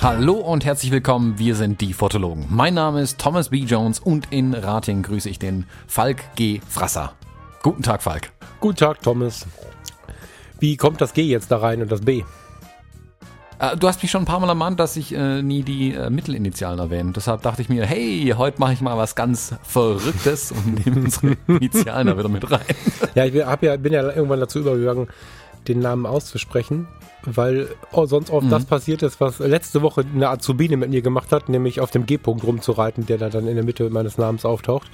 Hallo und herzlich willkommen, wir sind die Fotologen. Mein Name ist Thomas B. Jones und in Rating grüße ich den Falk G. Frasser. Guten Tag, Falk. Guten Tag, Thomas. Wie kommt das G jetzt da rein und das B? Äh, du hast mich schon ein paar Mal ermahnt, dass ich äh, nie die äh, Mittelinitialen erwähne. Deshalb dachte ich mir, hey, heute mache ich mal was ganz Verrücktes und nehme unsere Initialen da wieder mit rein. Ja, ich hab ja, bin ja irgendwann dazu übergegangen, den Namen auszusprechen, weil oh, sonst oft mhm. das passiert ist, was letzte Woche eine Azubine mit mir gemacht hat, nämlich auf dem G-Punkt rumzureiten, der da dann in der Mitte meines Namens auftaucht.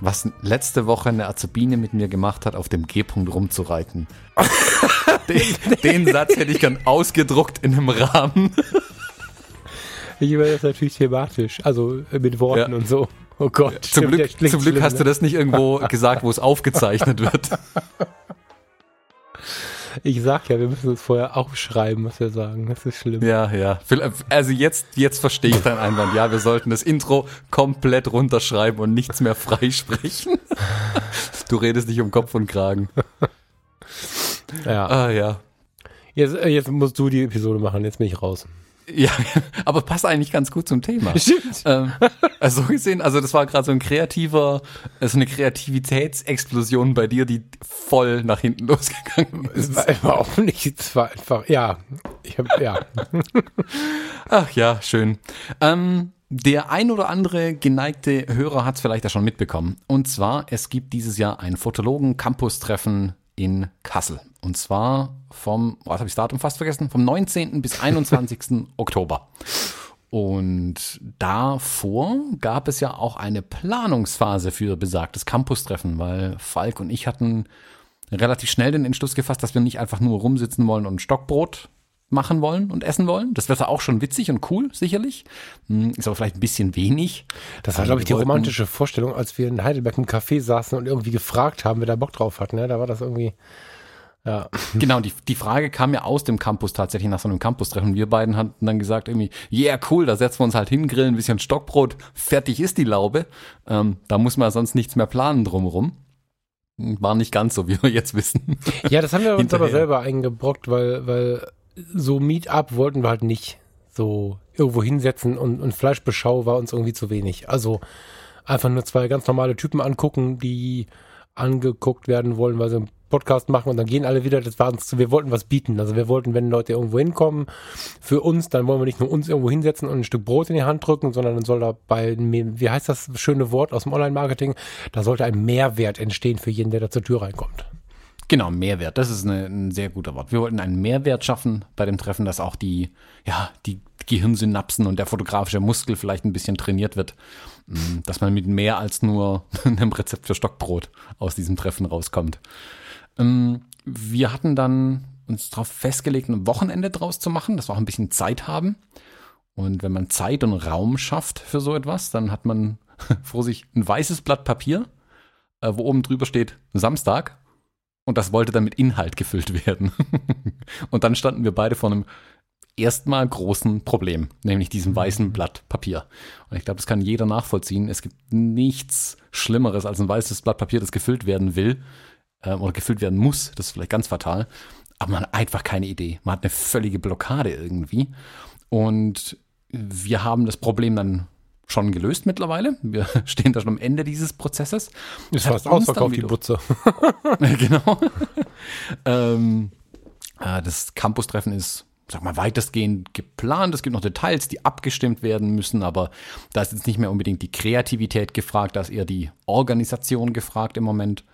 Was letzte Woche eine Azubine mit mir gemacht hat, auf dem G-Punkt rumzureiten. den, den Satz hätte ich gern ausgedruckt in einem Rahmen. Ich über das natürlich thematisch, also mit Worten ja. und so. Oh Gott. Zum Glück, zum Glück hast du das nicht irgendwo gesagt, wo es aufgezeichnet wird. Ich sag ja, wir müssen uns vorher aufschreiben, was wir sagen. Das ist schlimm. Ja, ja. Also jetzt, jetzt verstehe ich deinen Einwand. Ja, wir sollten das Intro komplett runterschreiben und nichts mehr freisprechen. Du redest nicht um Kopf und Kragen. Ja. Ah, ja. Jetzt, jetzt musst du die Episode machen. Jetzt bin ich raus. Ja, aber passt eigentlich ganz gut zum Thema. Stimmt. Ähm, also so gesehen, also das war gerade so ein kreativer, also eine Kreativitätsexplosion bei dir, die voll nach hinten losgegangen ist. Es war überhaupt nicht, es war einfach, ja, ich hab, ja. Ach ja, schön. Ähm, der ein oder andere geneigte Hörer hat es vielleicht ja schon mitbekommen. Und zwar, es gibt dieses Jahr ein Fotologen-Campus-Treffen in Kassel. Und zwar vom, was habe ich das Datum fast vergessen? Vom 19. bis 21. Oktober. Und davor gab es ja auch eine Planungsphase für besagtes Campus-Treffen, weil Falk und ich hatten relativ schnell den Entschluss gefasst, dass wir nicht einfach nur rumsitzen wollen und Stockbrot machen wollen und essen wollen. Das wäre auch schon witzig und cool, sicherlich. Hm, ist aber vielleicht ein bisschen wenig. Das war, glaube ich, die romantische Vorstellung, als wir in Heidelberg im Café saßen und irgendwie gefragt haben, wer da Bock drauf hat. Ne? Da war das irgendwie. Ja. Genau, die, die Frage kam ja aus dem Campus tatsächlich nach so einem Campus-Treffen. Wir beiden hatten dann gesagt irgendwie, yeah, cool, da setzen wir uns halt hin, grillen ein bisschen Stockbrot, fertig ist die Laube. Ähm, da muss man sonst nichts mehr planen drumherum. War nicht ganz so, wie wir jetzt wissen. Ja, das haben wir uns aber selber eingebrockt, weil, weil so Meetup wollten wir halt nicht so irgendwo hinsetzen und, und Fleischbeschau war uns irgendwie zu wenig. Also einfach nur zwei ganz normale Typen angucken, die angeguckt werden wollen, weil sie einen Podcast machen und dann gehen alle wieder. Das war uns wir wollten was bieten. Also wir wollten, wenn Leute irgendwo hinkommen, für uns, dann wollen wir nicht nur uns irgendwo hinsetzen und ein Stück Brot in die Hand drücken, sondern dann soll da bei, wie heißt das schöne Wort aus dem Online-Marketing, da sollte ein Mehrwert entstehen für jeden, der da zur Tür reinkommt. Genau, Mehrwert. Das ist eine, ein sehr guter Wort. Wir wollten einen Mehrwert schaffen bei dem Treffen, dass auch die, ja, die Gehirnsynapsen und der fotografische Muskel vielleicht ein bisschen trainiert wird. Mm, dass man mit mehr als nur einem Rezept für Stockbrot aus diesem Treffen rauskommt. Ähm, wir hatten dann uns darauf festgelegt, ein Wochenende draus zu machen, dass wir auch ein bisschen Zeit haben. Und wenn man Zeit und Raum schafft für so etwas, dann hat man vor sich ein weißes Blatt Papier, äh, wo oben drüber steht Samstag und das wollte dann mit Inhalt gefüllt werden. und dann standen wir beide vor einem erstmal großen Problem, nämlich diesem mhm. weißen Blatt Papier. Und ich glaube, das kann jeder nachvollziehen. Es gibt nichts Schlimmeres als ein weißes Blatt Papier, das gefüllt werden will äh, oder gefüllt werden muss. Das ist vielleicht ganz fatal. Aber man hat einfach keine Idee. Man hat eine völlige Blockade irgendwie. Und wir haben das Problem dann schon gelöst mittlerweile. Wir stehen da schon am Ende dieses Prozesses. Ist fast ausverkauft, die Butze. genau. ähm, äh, das Campus-Treffen ist, sag mal, weitestgehend geplant. Es gibt noch Details, die abgestimmt werden müssen, aber da ist jetzt nicht mehr unbedingt die Kreativität gefragt, da ist eher die Organisation gefragt im Moment.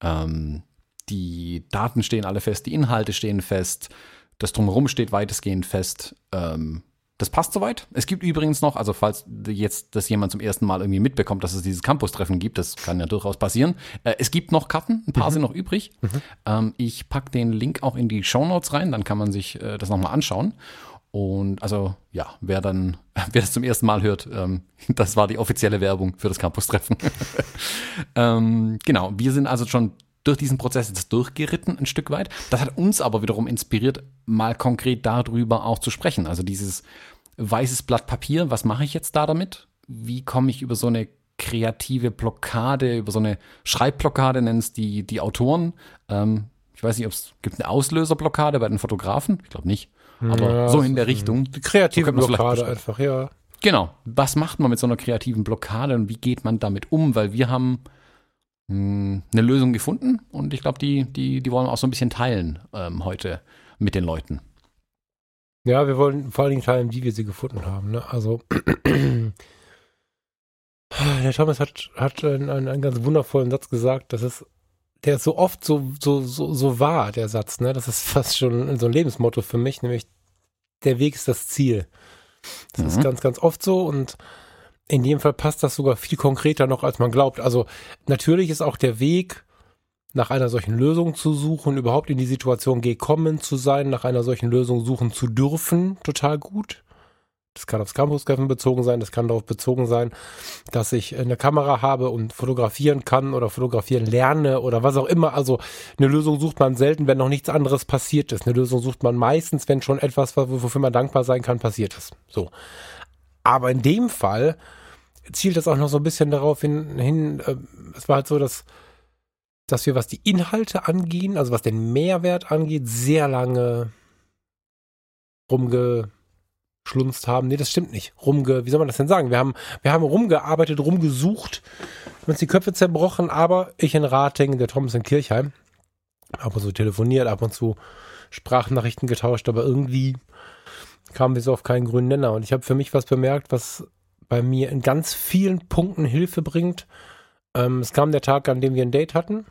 Ähm, die Daten stehen alle fest, die Inhalte stehen fest, das Drumherum steht weitestgehend fest. Ähm, das passt soweit. Es gibt übrigens noch, also falls jetzt das jemand zum ersten Mal irgendwie mitbekommt, dass es dieses Campus-Treffen gibt, das kann ja durchaus passieren. Äh, es gibt noch Karten, ein paar mhm. sind noch übrig. Mhm. Ähm, ich packe den Link auch in die Show Notes rein, dann kann man sich äh, das nochmal anschauen. Und also ja, wer dann, wer das zum ersten Mal hört, ähm, das war die offizielle Werbung für das Campus-Treffen. ähm, genau, wir sind also schon durch diesen Prozess jetzt durchgeritten, ein Stück weit. Das hat uns aber wiederum inspiriert, mal konkret darüber auch zu sprechen. Also dieses weißes Blatt Papier, was mache ich jetzt da damit? Wie komme ich über so eine kreative Blockade, über so eine Schreibblockade nennen es die, die Autoren. Ähm, ich weiß nicht, ob es gibt eine Auslöserblockade bei den Fotografen. Ich glaube nicht. Aber ja, so in der Richtung. Die kreative so Blockade einfach, ja. Genau. Was macht man mit so einer kreativen Blockade und wie geht man damit um? Weil wir haben mh, hm, eine Lösung gefunden und ich glaube, die, die, die wollen wir auch so ein bisschen teilen ähm, heute mit den Leuten. Ja, wir wollen vor allen Dingen teilen, wie wir sie gefunden haben. Ne? Also der Thomas hat, hat einen, einen, ganz wundervollen Satz gesagt, das ist, der ist so oft so, so, so, so wahr, der Satz, ne? Das ist fast schon so ein Lebensmotto für mich, nämlich der Weg ist das Ziel. Das mhm. ist ganz, ganz oft so und in dem Fall passt das sogar viel konkreter noch, als man glaubt. Also natürlich ist auch der Weg, nach einer solchen Lösung zu suchen, überhaupt in die Situation gekommen zu sein, nach einer solchen Lösung suchen zu dürfen, total gut. Das kann aufs Campus-Treffen bezogen sein, das kann darauf bezogen sein, dass ich eine Kamera habe und fotografieren kann oder fotografieren lerne oder was auch immer. Also eine Lösung sucht man selten, wenn noch nichts anderes passiert ist. Eine Lösung sucht man meistens, wenn schon etwas, wofür man dankbar sein kann, passiert ist. So. Aber in dem Fall zielt das auch noch so ein bisschen darauf hin, hin äh, es war halt so, dass, dass wir, was die Inhalte angehen, also was den Mehrwert angeht, sehr lange rumge schlunzt haben. Nee, das stimmt nicht. Rumge, wie soll man das denn sagen? Wir haben, wir haben rumgearbeitet, rumgesucht, uns die Köpfe zerbrochen, aber ich in Rating, der Thomas in Kirchheim, ab und zu telefoniert, ab und zu Sprachnachrichten getauscht, aber irgendwie kamen wir so auf keinen grünen Nenner. Und ich habe für mich was bemerkt, was bei mir in ganz vielen Punkten Hilfe bringt. Ähm, es kam der Tag, an dem wir ein Date hatten.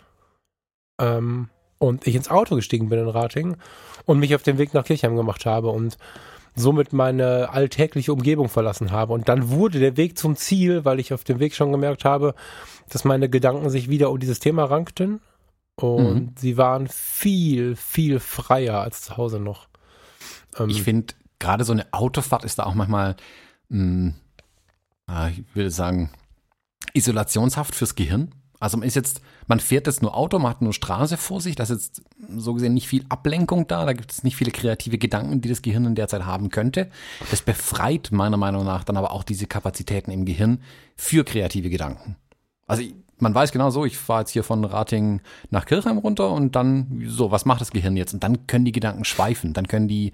Ähm, und ich ins Auto gestiegen bin in Rating und mich auf den Weg nach Kirchheim gemacht habe. Und somit meine alltägliche Umgebung verlassen habe. Und dann wurde der Weg zum Ziel, weil ich auf dem Weg schon gemerkt habe, dass meine Gedanken sich wieder um dieses Thema rankten. Und mhm. sie waren viel, viel freier als zu Hause noch. Ähm, ich finde, gerade so eine Autofahrt ist da auch manchmal, mh, hm, ich würde sagen, Isolationshaft fürs Gehirn. Also man ist jetzt, man fährt jetzt nur Auto, man hat nur Straße vor sich, da ist jetzt so gesehen nicht viel Ablenkung da, da gibt es nicht viele kreative Gedanken, die das Gehirn in der Zeit haben könnte. Das befreit meiner Meinung nach dann aber auch diese Kapazitäten im Gehirn für kreative Gedanken. Also man weiß genau so, ich fahre jetzt hier von Rating nach Kirchheim runter und dann so, was macht das Gehirn jetzt? Und dann können die Gedanken schweifen, dann können die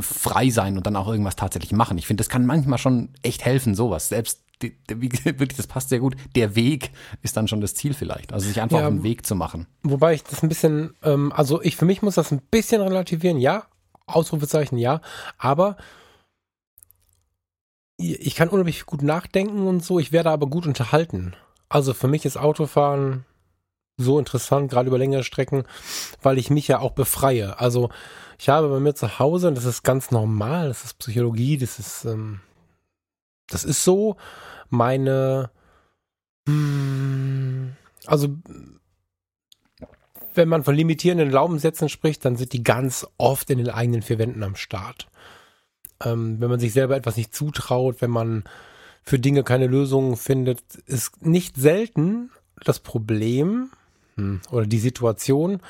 frei sein und dann auch irgendwas tatsächlich machen. Ich finde, das kann manchmal schon echt helfen, sowas. Selbst die, wie, wirklich, das passt sehr gut. Der Weg ist dann schon das Ziel vielleicht. Also sich einfach ja, auf den Weg zu machen. Wobei ich das ein bisschen, ähm, also ich für mich muss das ein bisschen relativieren, ja. Ausrufezeichen, ja. Aber ich kann unheimlich gut nachdenken und so. Ich werde aber gut unterhalten. Also für mich ist Autofahren so interessant, gerade über längere Strecken, weil ich mich ja auch befreie. Also ich habe bei mir zu Hause, und das ist ganz normal, das ist Psychologie, das ist ähm, das ist so meine, hm, also wenn man von limitierenden Glaubenssätzen spricht, dann sind die ganz oft in den eigenen vier Wänden am Start. Ähm, wenn man sich selber etwas nicht zutraut, wenn man für Dinge keine Lösungen findet, ist nicht selten das Problem hm, oder die Situation,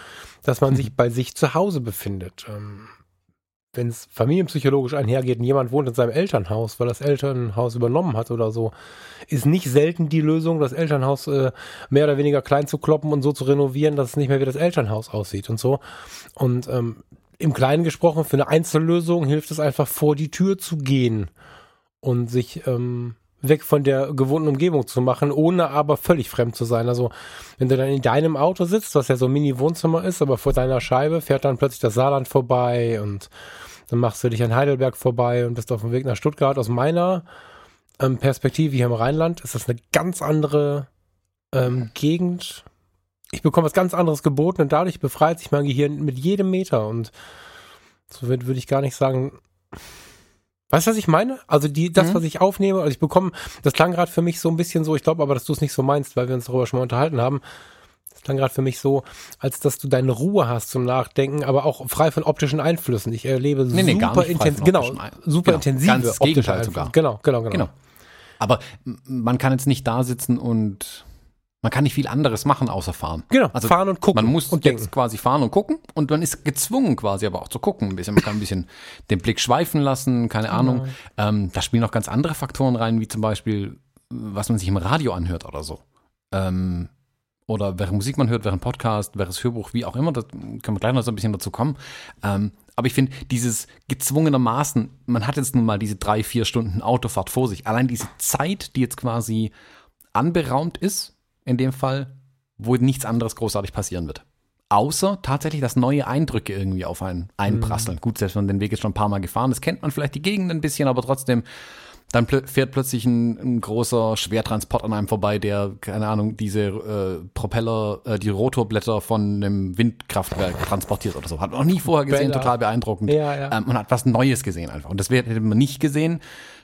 dass man sich bei sich zu Hause befindet. Ähm, wenn es familienpsychologisch einhergeht und jemand wohnt in seinem Elternhaus, weil das Elternhaus übernommen hat oder so, ist nicht selten die Lösung, das Elternhaus äh, mehr oder weniger klein zu kloppen und so zu renovieren, dass es nicht mehr wie das Elternhaus aussieht und so. Und ähm, im Kleinen gesprochen, für eine Einzellösung hilft es einfach vor die Tür zu gehen und sich ähm, weg von der gewohnten Umgebung zu machen, ohne aber völlig fremd zu sein. Also wenn du dann in deinem Auto sitzt, was ja so ein Mini-Wohnzimmer ist, aber vor deiner Scheibe fährt dann plötzlich das Saarland vorbei und dann machst du dich an Heidelberg vorbei und bist auf dem Weg nach Stuttgart. Aus meiner ähm, Perspektive hier im Rheinland ist das eine ganz andere ähm, Gegend. Ich bekomme was ganz anderes geboten und dadurch befreit sich mein Gehirn mit jedem Meter und so würde würd ich gar nicht sagen, Weißt du, was ich meine? Also die, das, mhm. was ich aufnehme, also ich bekomme, das klang gerade für mich so ein bisschen so, ich glaube aber, dass du es nicht so meinst, weil wir uns darüber schon mal unterhalten haben. Das klang gerade für mich so, als dass du deine Ruhe hast zum Nachdenken, aber auch frei von optischen Einflüssen. Ich erlebe nee, nee, super intensiv, genau, super genau, intensive ganz optische Einflüsse. Sogar. Genau, genau, genau, genau. Aber man kann jetzt nicht da sitzen und man kann nicht viel anderes machen außer fahren. Genau, also fahren und gucken. Man muss und jetzt denken. quasi fahren und gucken und man ist gezwungen quasi aber auch zu gucken. Ein bisschen, man kann ein bisschen den Blick schweifen lassen, keine Ahnung. Ähm, da spielen noch ganz andere Faktoren rein, wie zum Beispiel was man sich im Radio anhört oder so. Ähm, oder während Musik man hört, während Podcast, während Hörbuch, wie auch immer, da können wir gleich noch so ein bisschen dazu kommen. Ähm, aber ich finde, dieses gezwungenermaßen, man hat jetzt nun mal diese drei, vier Stunden Autofahrt vor sich. Allein diese Zeit, die jetzt quasi anberaumt ist, in dem Fall, wo nichts anderes großartig passieren wird. Außer tatsächlich, dass neue Eindrücke irgendwie auf einen einprasseln. Mhm. Gut, selbst wenn man den Weg jetzt schon ein paar Mal gefahren ist, kennt man vielleicht die Gegend ein bisschen, aber trotzdem dann pl fährt plötzlich ein, ein, großer Schwertransport an einem vorbei, der, keine Ahnung, diese äh, Propeller, äh, die Rotorblätter von einem Windkraftwerk transportiert oder so. Hat man noch nie vorher gesehen, Bella. total beeindruckend. Ja, ja. Ähm, man hat was Neues gesehen einfach. Und das hätte man nicht gesehen,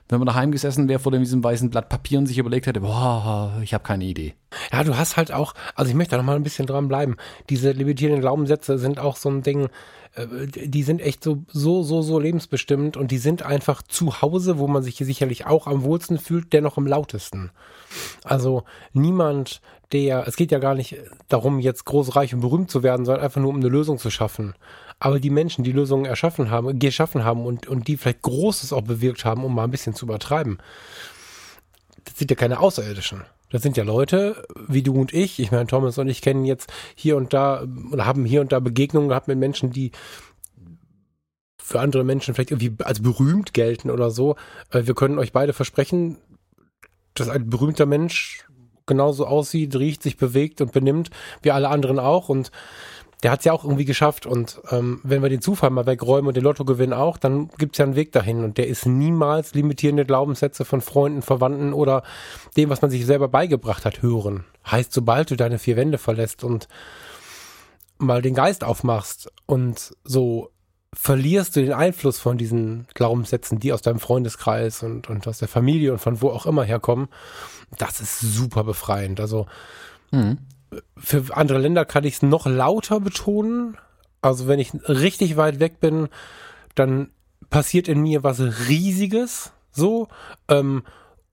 wenn man daheim gesessen wäre vor diesem weißen Blatt Papier und sich überlegt hätte, boah, ich habe keine Idee. Ja, du hast halt auch, also ich möchte da noch mal ein bisschen dran bleiben. Diese limitierenden Glaubenssätze sind auch so ein Ding, äh, die sind echt so, so, so, so lebensbestimmt und die sind einfach zu Hause, wo man sich hier sicherlich auch am wohlsten fühlt, dennoch am lautesten. Also niemand, der, es geht ja gar nicht darum, jetzt groß, reich und berühmt zu werden, sondern einfach nur um eine Lösung zu schaffen. Aber die Menschen, die Lösungen erschaffen haben, geschaffen haben und, und die vielleicht Großes auch bewirkt haben, um mal ein bisschen zu übertreiben, das sind ja keine Außerirdischen. Das sind ja Leute wie du und ich. Ich meine, Thomas und ich kennen jetzt hier und da oder haben hier und da Begegnungen gehabt mit Menschen, die für andere Menschen vielleicht irgendwie als berühmt gelten oder so. Äh, wir können euch beide versprechen, dass ein berühmter Mensch genauso aussieht, riecht, sich bewegt und benimmt wie alle anderen auch. Und der hat es ja auch irgendwie geschafft. Und ähm, wenn wir den Zufall mal wegräumen und den Lottogewinn auch, dann gibt es ja einen Weg dahin. Und der ist niemals limitierende Glaubenssätze von Freunden, Verwandten oder dem, was man sich selber beigebracht hat, hören. Heißt, sobald du deine vier Wände verlässt und mal den Geist aufmachst und so verlierst du den Einfluss von diesen Glaubenssätzen, die aus deinem Freundeskreis und, und aus der Familie und von wo auch immer herkommen. Das ist super befreiend. Also mhm für andere Länder kann ich es noch lauter betonen. Also wenn ich richtig weit weg bin, dann passiert in mir was Riesiges. So, ähm,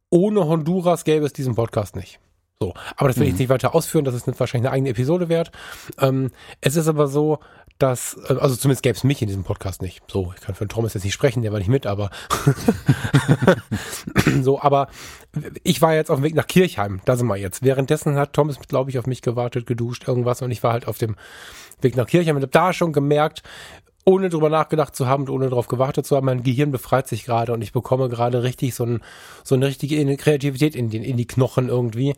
ohne Honduras gäbe es diesen Podcast nicht. So, aber das will ich mhm. nicht weiter ausführen, das ist wahrscheinlich eine eigene Episode wert. Ähm, es ist aber so, dass, äh, also zumindest gäbe es mich in diesem Podcast nicht. So, ich kann für den Thomas jetzt nicht sprechen, der war nicht mit, aber so, aber ich war jetzt auf dem Weg nach Kirchheim, da sind wir jetzt. Währenddessen hat Thomas, glaube ich, auf mich gewartet, geduscht, irgendwas und ich war halt auf dem Weg nach Kirchheim und habe da schon gemerkt, ohne drüber nachgedacht zu haben und ohne darauf gewartet zu haben, mein Gehirn befreit sich gerade und ich bekomme gerade richtig so, ein, so eine richtige Kreativität in, den, in die Knochen irgendwie,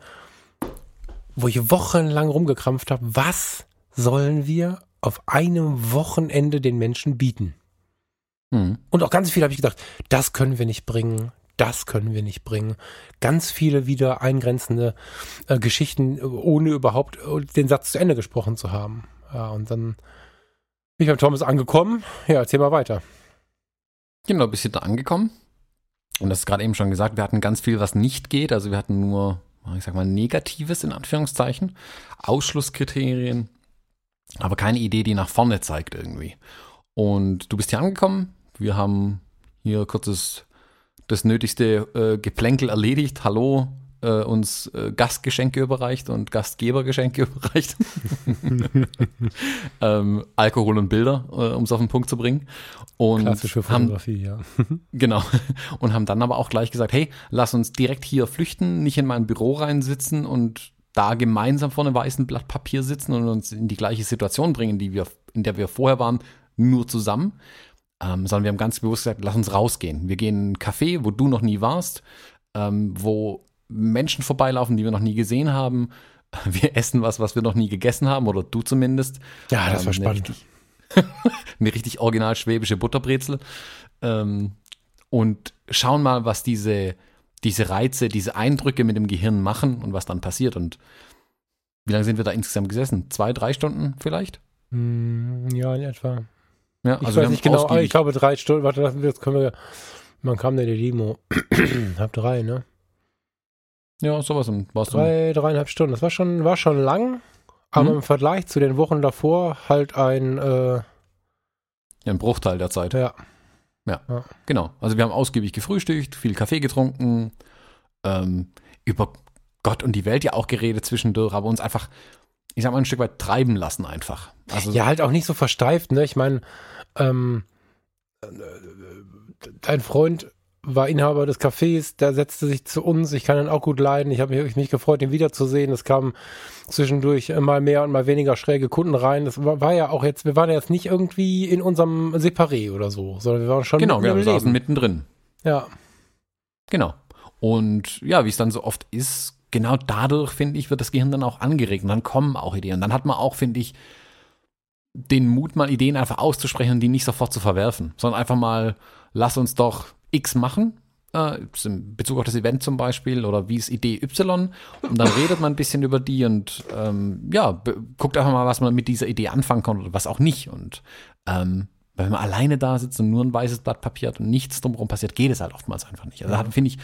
wo ich wochenlang rumgekrampft habe, was sollen wir auf einem Wochenende den Menschen bieten. Mhm. Und auch ganz viel habe ich gedacht, das können wir nicht bringen, das können wir nicht bringen. Ganz viele wieder eingrenzende äh, Geschichten, ohne überhaupt äh, den Satz zu Ende gesprochen zu haben. Ja, und dann bin ich beim Thomas angekommen. Ja, erzähl mal weiter. Genau, bist du da angekommen. Und das ist gerade eben schon gesagt, wir hatten ganz viel, was nicht geht. Also wir hatten nur, ich sag mal, Negatives in Anführungszeichen. Ausschlusskriterien, aber keine Idee, die nach vorne zeigt irgendwie. Und du bist hier angekommen. Wir haben hier kurzes das nötigste äh, Geplänkel erledigt. Hallo, äh, uns äh, Gastgeschenke überreicht und Gastgebergeschenke überreicht. ähm, Alkohol und Bilder, äh, um es auf den Punkt zu bringen. Und Klassische Fotografie, haben, ja. genau. Und haben dann aber auch gleich gesagt, hey, lass uns direkt hier flüchten, nicht in mein Büro reinsitzen und da gemeinsam vor einem weißen Blatt Papier sitzen und uns in die gleiche Situation bringen, die wir, in der wir vorher waren, nur zusammen. Ähm, sondern wir haben ganz bewusst gesagt, lass uns rausgehen. Wir gehen in ein Café, wo du noch nie warst, ähm, wo Menschen vorbeilaufen, die wir noch nie gesehen haben. Wir essen was, was wir noch nie gegessen haben, oder du zumindest. Ja, das ähm, war spannend. Eine richtig, eine richtig original schwäbische Butterbrezel. Ähm, und schauen mal, was diese diese Reize, diese Eindrücke mit dem Gehirn machen und was dann passiert. Und wie lange sind wir da insgesamt gesessen? Zwei, drei Stunden vielleicht? Mm, ja, in etwa. Ja, ich also weiß nicht genau, ich glaube drei Stunden. Warte, jetzt können wir. Man kam denn die Demo? Hab drei, ne? Ja, sowas und warst Drei, dreieinhalb Stunden. Das war schon, war schon lang, aber mhm. im Vergleich zu den Wochen davor halt ein äh, ein Bruchteil der Zeit. Ja. Ja, ja, genau. Also wir haben ausgiebig gefrühstückt, viel Kaffee getrunken, ähm, über Gott und die Welt ja auch geredet zwischendurch, aber uns einfach, ich sag mal, ein Stück weit treiben lassen einfach. Also ja, halt auch nicht so versteift, ne? Ich meine, ähm, dein Freund war Inhaber des Cafés, der setzte sich zu uns. Ich kann ihn auch gut leiden. Ich habe mich, mich gefreut, ihn wiederzusehen. Es kamen zwischendurch mal mehr und mal weniger schräge Kunden rein. Das war, war ja auch jetzt, wir waren ja jetzt nicht irgendwie in unserem Separé oder so, sondern wir waren schon Genau, wir saßen mittendrin. Ja. Genau. Und ja, wie es dann so oft ist, genau dadurch, finde ich, wird das Gehirn dann auch angeregt und dann kommen auch Ideen. Und dann hat man auch, finde ich, den Mut, mal Ideen einfach auszusprechen und die nicht sofort zu verwerfen, sondern einfach mal, lass uns doch X machen, äh, in Bezug auf das Event zum Beispiel, oder wie ist Idee Y, und dann redet man ein bisschen über die und ähm, ja, guckt einfach mal, was man mit dieser Idee anfangen kann oder was auch nicht. Und ähm, wenn man alleine da sitzt und nur ein weißes Blatt Papier hat und nichts drumherum passiert, geht es halt oftmals einfach nicht. Also da finde ich,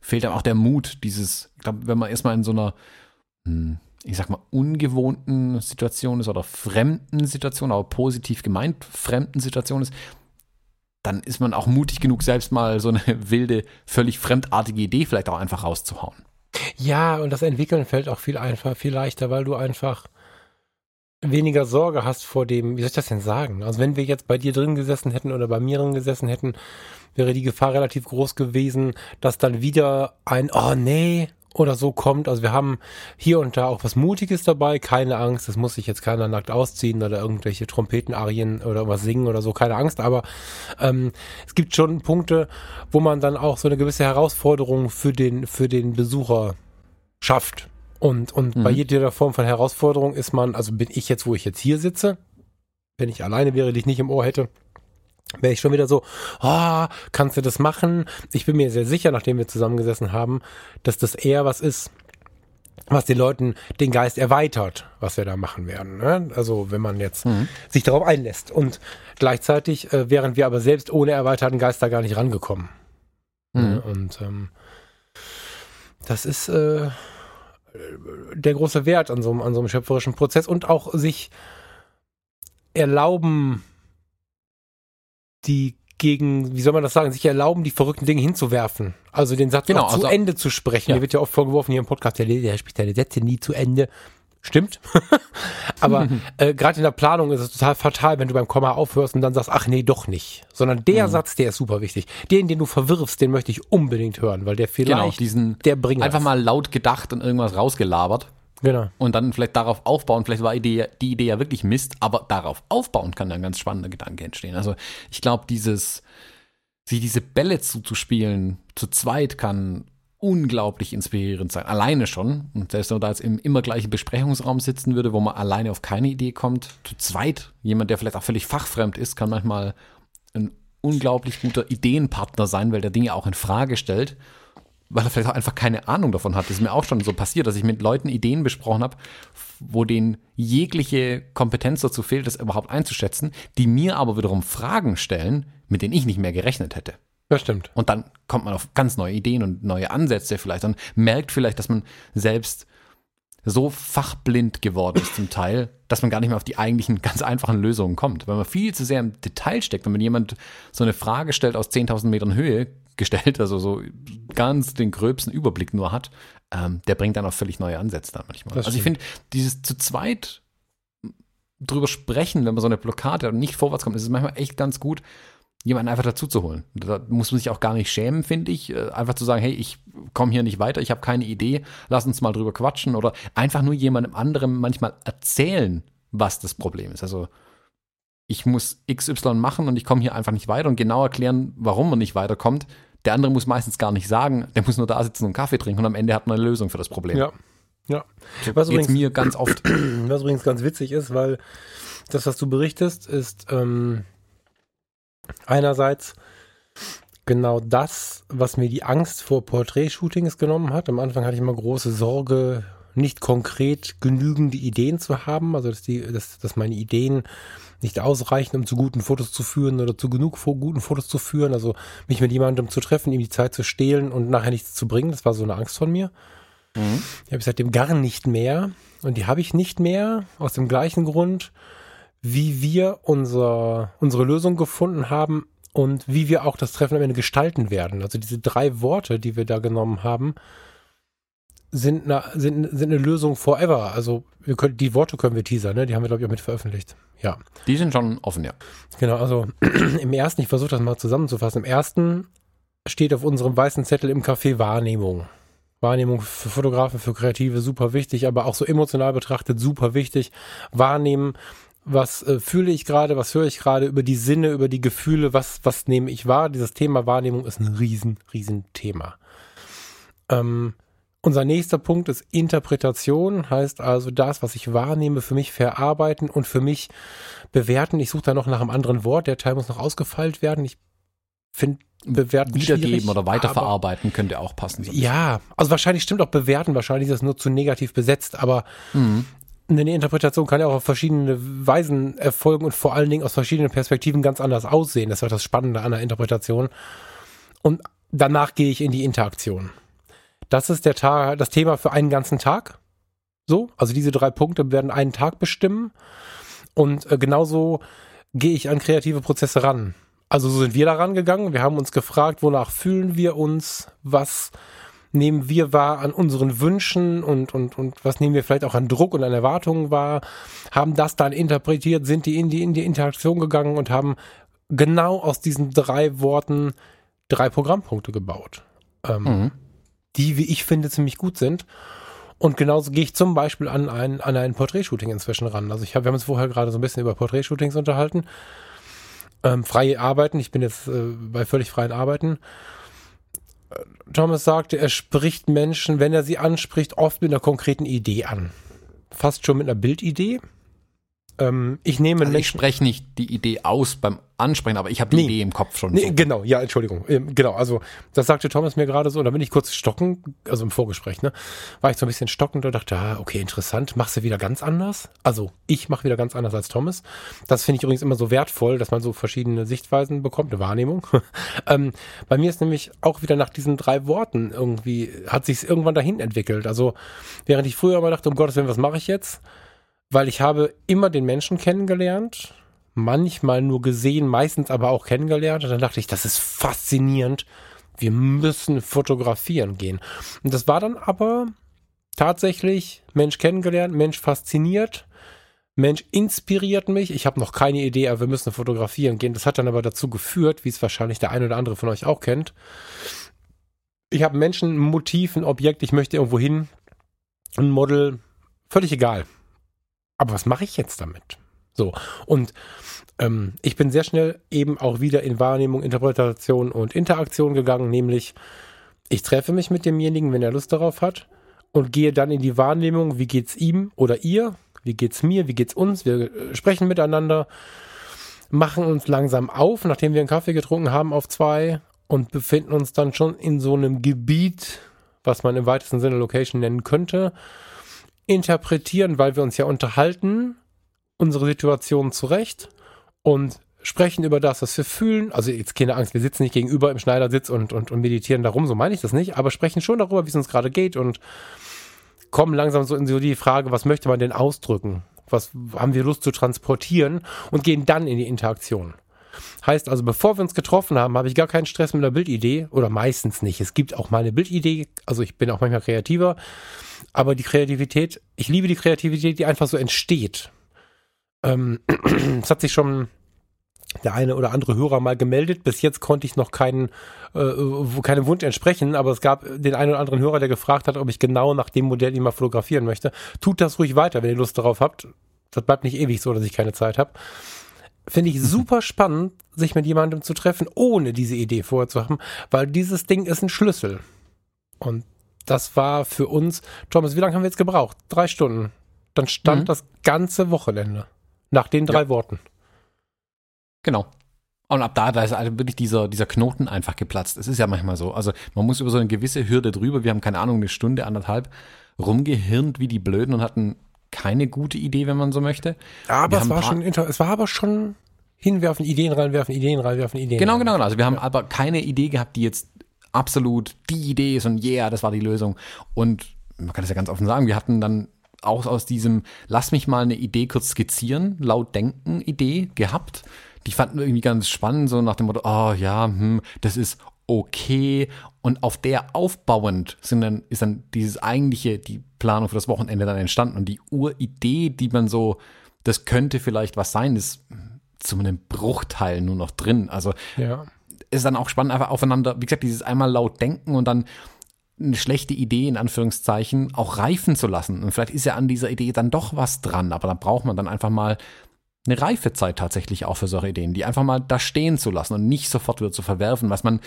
fehlt dann auch der Mut, dieses, ich glaube, wenn man erstmal in so einer, hm, ich sag mal, ungewohnten Situation ist oder fremden Situation, aber positiv gemeint fremden Situation ist, dann ist man auch mutig genug, selbst mal so eine wilde, völlig fremdartige Idee vielleicht auch einfach rauszuhauen. Ja, und das Entwickeln fällt auch viel einfacher, viel leichter, weil du einfach weniger Sorge hast vor dem, wie soll ich das denn sagen? Also wenn wir jetzt bei dir drin gesessen hätten oder bei mir drin gesessen hätten, wäre die Gefahr relativ groß gewesen, dass dann wieder ein, oh nee, oder so kommt. Also wir haben hier und da auch was Mutiges dabei, keine Angst, das muss sich jetzt keiner nackt ausziehen oder irgendwelche Trompetenarien oder was singen oder so, keine Angst, aber ähm, es gibt schon Punkte, wo man dann auch so eine gewisse Herausforderung für den, für den Besucher schafft. Und, und mhm. bei jeder Form von Herausforderung ist man, also bin ich jetzt, wo ich jetzt hier sitze, wenn ich alleine wäre, die ich nicht im Ohr hätte, wäre ich schon wieder so, oh, kannst du das machen? Ich bin mir sehr sicher, nachdem wir zusammengesessen haben, dass das eher was ist, was den Leuten den Geist erweitert, was wir da machen werden. Ne? Also wenn man jetzt mhm. sich darauf einlässt. Und gleichzeitig äh, wären wir aber selbst ohne erweiterten Geist da gar nicht rangekommen. Mhm. Ne? Und ähm, das ist äh, der große Wert an so, an so einem schöpferischen Prozess und auch sich erlauben, die gegen, wie soll man das sagen, sich erlauben, die verrückten Dinge hinzuwerfen. Also den Satz genau, zu also, Ende zu sprechen. Ja. Mir wird ja oft vorgeworfen hier im Podcast, der, der spricht seine Sätze nie zu Ende. Stimmt. Aber äh, gerade in der Planung ist es total fatal, wenn du beim Komma aufhörst und dann sagst, ach nee, doch nicht. Sondern der mhm. Satz, der ist super wichtig. Den, den du verwirfst, den möchte ich unbedingt hören, weil der vielleicht, genau, diesen, der bringt Einfach mal laut gedacht und irgendwas rausgelabert. Genau. Und dann vielleicht darauf aufbauen, vielleicht war Idee, die Idee ja wirklich Mist, aber darauf aufbauen kann dann ein ganz spannender Gedanke entstehen. Also ich glaube, dieses, sich diese Bälle zuzuspielen, zu zweit kann unglaublich inspirierend sein. Alleine schon. Und selbst wenn man da jetzt im immer gleichen Besprechungsraum sitzen würde, wo man alleine auf keine Idee kommt, zu zweit, jemand, der vielleicht auch völlig fachfremd ist, kann manchmal ein unglaublich guter Ideenpartner sein, weil der Dinge auch in Frage stellt weil er vielleicht auch einfach keine Ahnung davon hat. Das ist mir auch schon so passiert, dass ich mit Leuten Ideen besprochen habe, wo denen jegliche Kompetenz dazu fehlt, das überhaupt einzuschätzen, die mir aber wiederum Fragen stellen, mit denen ich nicht mehr gerechnet hätte. Das stimmt. Und dann kommt man auf ganz neue Ideen und neue Ansätze vielleicht und merkt vielleicht, dass man selbst so fachblind geworden ist zum Teil, dass man gar nicht mehr auf die eigentlichen ganz einfachen Lösungen kommt. Weil man viel zu sehr im Detail steckt. Und wenn jemand so eine Frage stellt aus 10.000 Metern Höhe, gestellt, also so ganz den gröbsten Überblick nur hat, ähm, der bringt dann auch völlig neue Ansätze dann manchmal. Das also ich finde, dieses zu zweit drüber sprechen, wenn man so eine Blockade hat und nicht vorwärts kommt, ist es manchmal echt ganz gut, jemanden einfach dazu zu holen. Da muss man sich auch gar nicht schämen, finde ich. Äh, einfach zu sagen, hey, ich komme hier nicht weiter, ich habe keine Idee, lass uns mal drüber quatschen oder einfach nur jemandem anderem manchmal erzählen, was das Problem ist. Also ich muss XY machen und ich komme hier einfach nicht weiter und genau erklären, warum man nicht weiterkommt. Der andere muss meistens gar nicht sagen, der muss nur da sitzen und Kaffee trinken und am Ende hat man eine Lösung für das Problem. Ja. Ja. So was übrigens, mir ganz oft. Was übrigens ganz witzig ist, weil das, was du berichtest, ist ähm, einerseits genau das, was mir die Angst vor Porträtshootings genommen hat. Am Anfang hatte ich immer große Sorge, nicht konkret genügende Ideen zu haben, also dass, die, dass, dass meine Ideen nicht ausreichen, um zu guten Fotos zu führen oder zu genug guten Fotos zu führen. Also mich mit jemandem zu treffen, ihm die Zeit zu stehlen und nachher nichts zu bringen. Das war so eine Angst von mir. Mhm. Die habe ich seitdem gar nicht mehr. Und die habe ich nicht mehr aus dem gleichen Grund, wie wir unser, unsere Lösung gefunden haben und wie wir auch das Treffen am Ende gestalten werden. Also diese drei Worte, die wir da genommen haben, sind eine, sind, sind eine Lösung forever. Also wir können, die Worte können wir teasern, ne? Die haben wir, glaube ich, auch mit veröffentlicht. Ja. Die sind schon offen, ja. Genau, also im ersten, ich versuche das mal zusammenzufassen, im ersten steht auf unserem weißen Zettel im Café Wahrnehmung. Wahrnehmung für Fotografen, für Kreative super wichtig, aber auch so emotional betrachtet super wichtig. Wahrnehmen, was äh, fühle ich gerade, was höre ich gerade über die Sinne, über die Gefühle, was, was nehme ich wahr. Dieses Thema Wahrnehmung ist ein riesen, riesen Thema. Ähm, unser nächster Punkt ist Interpretation, heißt also das, was ich wahrnehme, für mich verarbeiten und für mich bewerten. Ich suche da noch nach einem anderen Wort. Der Teil muss noch ausgefeilt werden. Ich finde bewerten Wiedergeben oder weiterverarbeiten könnte auch passen. So ja, also wahrscheinlich stimmt auch bewerten. Wahrscheinlich ist das nur zu negativ besetzt, aber mhm. eine Interpretation kann ja auch auf verschiedene Weisen erfolgen und vor allen Dingen aus verschiedenen Perspektiven ganz anders aussehen. Das war das Spannende an der Interpretation. Und danach gehe ich in die Interaktion. Das ist der Tag, das Thema für einen ganzen Tag. So, also diese drei Punkte werden einen Tag bestimmen. Und äh, genauso gehe ich an kreative Prozesse ran. Also so sind wir da rangegangen. Wir haben uns gefragt, wonach fühlen wir uns, was nehmen wir wahr an unseren Wünschen und, und, und was nehmen wir vielleicht auch an Druck und an Erwartungen wahr, haben das dann interpretiert, sind die in die, in die Interaktion gegangen und haben genau aus diesen drei Worten drei Programmpunkte gebaut. Ähm, mhm die, wie ich finde, ziemlich gut sind. Und genauso gehe ich zum Beispiel an ein, an ein Porträtshooting inzwischen ran. Also ich habe, wir haben uns vorher gerade so ein bisschen über Porträtshootings unterhalten. Ähm, freie Arbeiten, ich bin jetzt äh, bei völlig freien Arbeiten. Äh, Thomas sagte, er spricht Menschen, wenn er sie anspricht, oft mit einer konkreten Idee an. Fast schon mit einer Bildidee. Ähm, ich nehme also ich spreche nicht die Idee aus beim Ansprechen, aber ich habe die nee, Idee im Kopf schon. Nee, so. genau, ja, Entschuldigung. Ähm, genau, also das sagte Thomas mir gerade so, da bin ich kurz stocken, also im Vorgespräch, ne? War ich so ein bisschen stockend und dachte, ah, okay, interessant, machst du wieder ganz anders? Also ich mache wieder ganz anders als Thomas. Das finde ich übrigens immer so wertvoll, dass man so verschiedene Sichtweisen bekommt, eine Wahrnehmung. ähm, bei mir ist nämlich auch wieder nach diesen drei Worten irgendwie, hat sich irgendwann dahin entwickelt. Also während ich früher immer dachte, um Gottes Willen, was mache ich jetzt? Weil ich habe immer den Menschen kennengelernt, manchmal nur gesehen, meistens aber auch kennengelernt. Und dann dachte ich, das ist faszinierend. Wir müssen fotografieren gehen. Und das war dann aber tatsächlich Mensch kennengelernt, Mensch fasziniert, Mensch inspiriert mich. Ich habe noch keine Idee, aber wir müssen fotografieren gehen. Das hat dann aber dazu geführt, wie es wahrscheinlich der eine oder andere von euch auch kennt. Ich habe Menschen, ein Motiv, ein Objekt, ich möchte irgendwo hin, ein Model, völlig egal aber was mache ich jetzt damit? So, und ähm, ich bin sehr schnell eben auch wieder in Wahrnehmung, Interpretation und Interaktion gegangen, nämlich ich treffe mich mit demjenigen, wenn er Lust darauf hat und gehe dann in die Wahrnehmung, wie geht's ihm oder ihr, wie geht's mir, wie geht's uns, wir äh, sprechen miteinander, machen uns langsam auf, nachdem wir einen Kaffee getrunken haben auf zwei und befinden uns dann schon in so einem Gebiet, was man im weitesten Sinne Location nennen könnte, interpretieren, weil wir uns ja unterhalten, unsere Situation zurecht und sprechen über das, was wir fühlen. Also jetzt keine Angst, wir sitzen nicht gegenüber im Schneidersitz und, und, und meditieren darum, so meine ich das nicht, aber sprechen schon darüber, wie es uns gerade geht und kommen langsam so in so die Frage, was möchte man denn ausdrücken? Was haben wir Lust zu transportieren und gehen dann in die Interaktion. Heißt also, bevor wir uns getroffen haben, habe ich gar keinen Stress mit einer Bildidee oder meistens nicht. Es gibt auch mal eine Bildidee, also ich bin auch manchmal kreativer, aber die Kreativität, ich liebe die Kreativität, die einfach so entsteht. Ähm, es hat sich schon der eine oder andere Hörer mal gemeldet. Bis jetzt konnte ich noch keinen, äh, keinem Wunsch entsprechen, aber es gab den einen oder anderen Hörer, der gefragt hat, ob ich genau nach dem Modell ihn mal fotografieren möchte. Tut das ruhig weiter, wenn ihr Lust darauf habt. Das bleibt nicht ewig so, dass ich keine Zeit habe. Finde ich super spannend, sich mit jemandem zu treffen, ohne diese Idee vorher zu haben, weil dieses Ding ist ein Schlüssel. Und das war für uns, Thomas, wie lange haben wir jetzt gebraucht? Drei Stunden. Dann stand mhm. das ganze Wochenende nach den drei ja. Worten. Genau. Und ab da, da ist also wirklich dieser, dieser Knoten einfach geplatzt. Es ist ja manchmal so. Also man muss über so eine gewisse Hürde drüber. Wir haben keine Ahnung, eine Stunde, anderthalb rumgehirnt wie die Blöden und hatten keine gute Idee, wenn man so möchte. Aber es war schon, es war aber schon hinwerfen, Ideen reinwerfen, Ideen reinwerfen, Ideen. Genau, genau, genau. Also wir haben aber keine Idee gehabt, die jetzt absolut die Idee ist und yeah, das war die Lösung. Und man kann das ja ganz offen sagen, wir hatten dann auch aus diesem Lass mich mal eine Idee kurz skizzieren, laut denken Idee gehabt. Die fanden wir irgendwie ganz spannend, so nach dem Motto, oh ja, hm, das ist okay. Und auf der aufbauend sind dann, ist dann dieses eigentliche, die Planung für das Wochenende dann entstanden. Und die Uridee, die man so, das könnte vielleicht was sein, ist zu einem Bruchteil nur noch drin. Also ja ist dann auch spannend, einfach aufeinander, wie gesagt, dieses einmal laut denken und dann eine schlechte Idee in Anführungszeichen auch reifen zu lassen. Und vielleicht ist ja an dieser Idee dann doch was dran, aber da braucht man dann einfach mal eine Reifezeit tatsächlich auch für solche Ideen, die einfach mal da stehen zu lassen und nicht sofort wieder zu verwerfen, was man,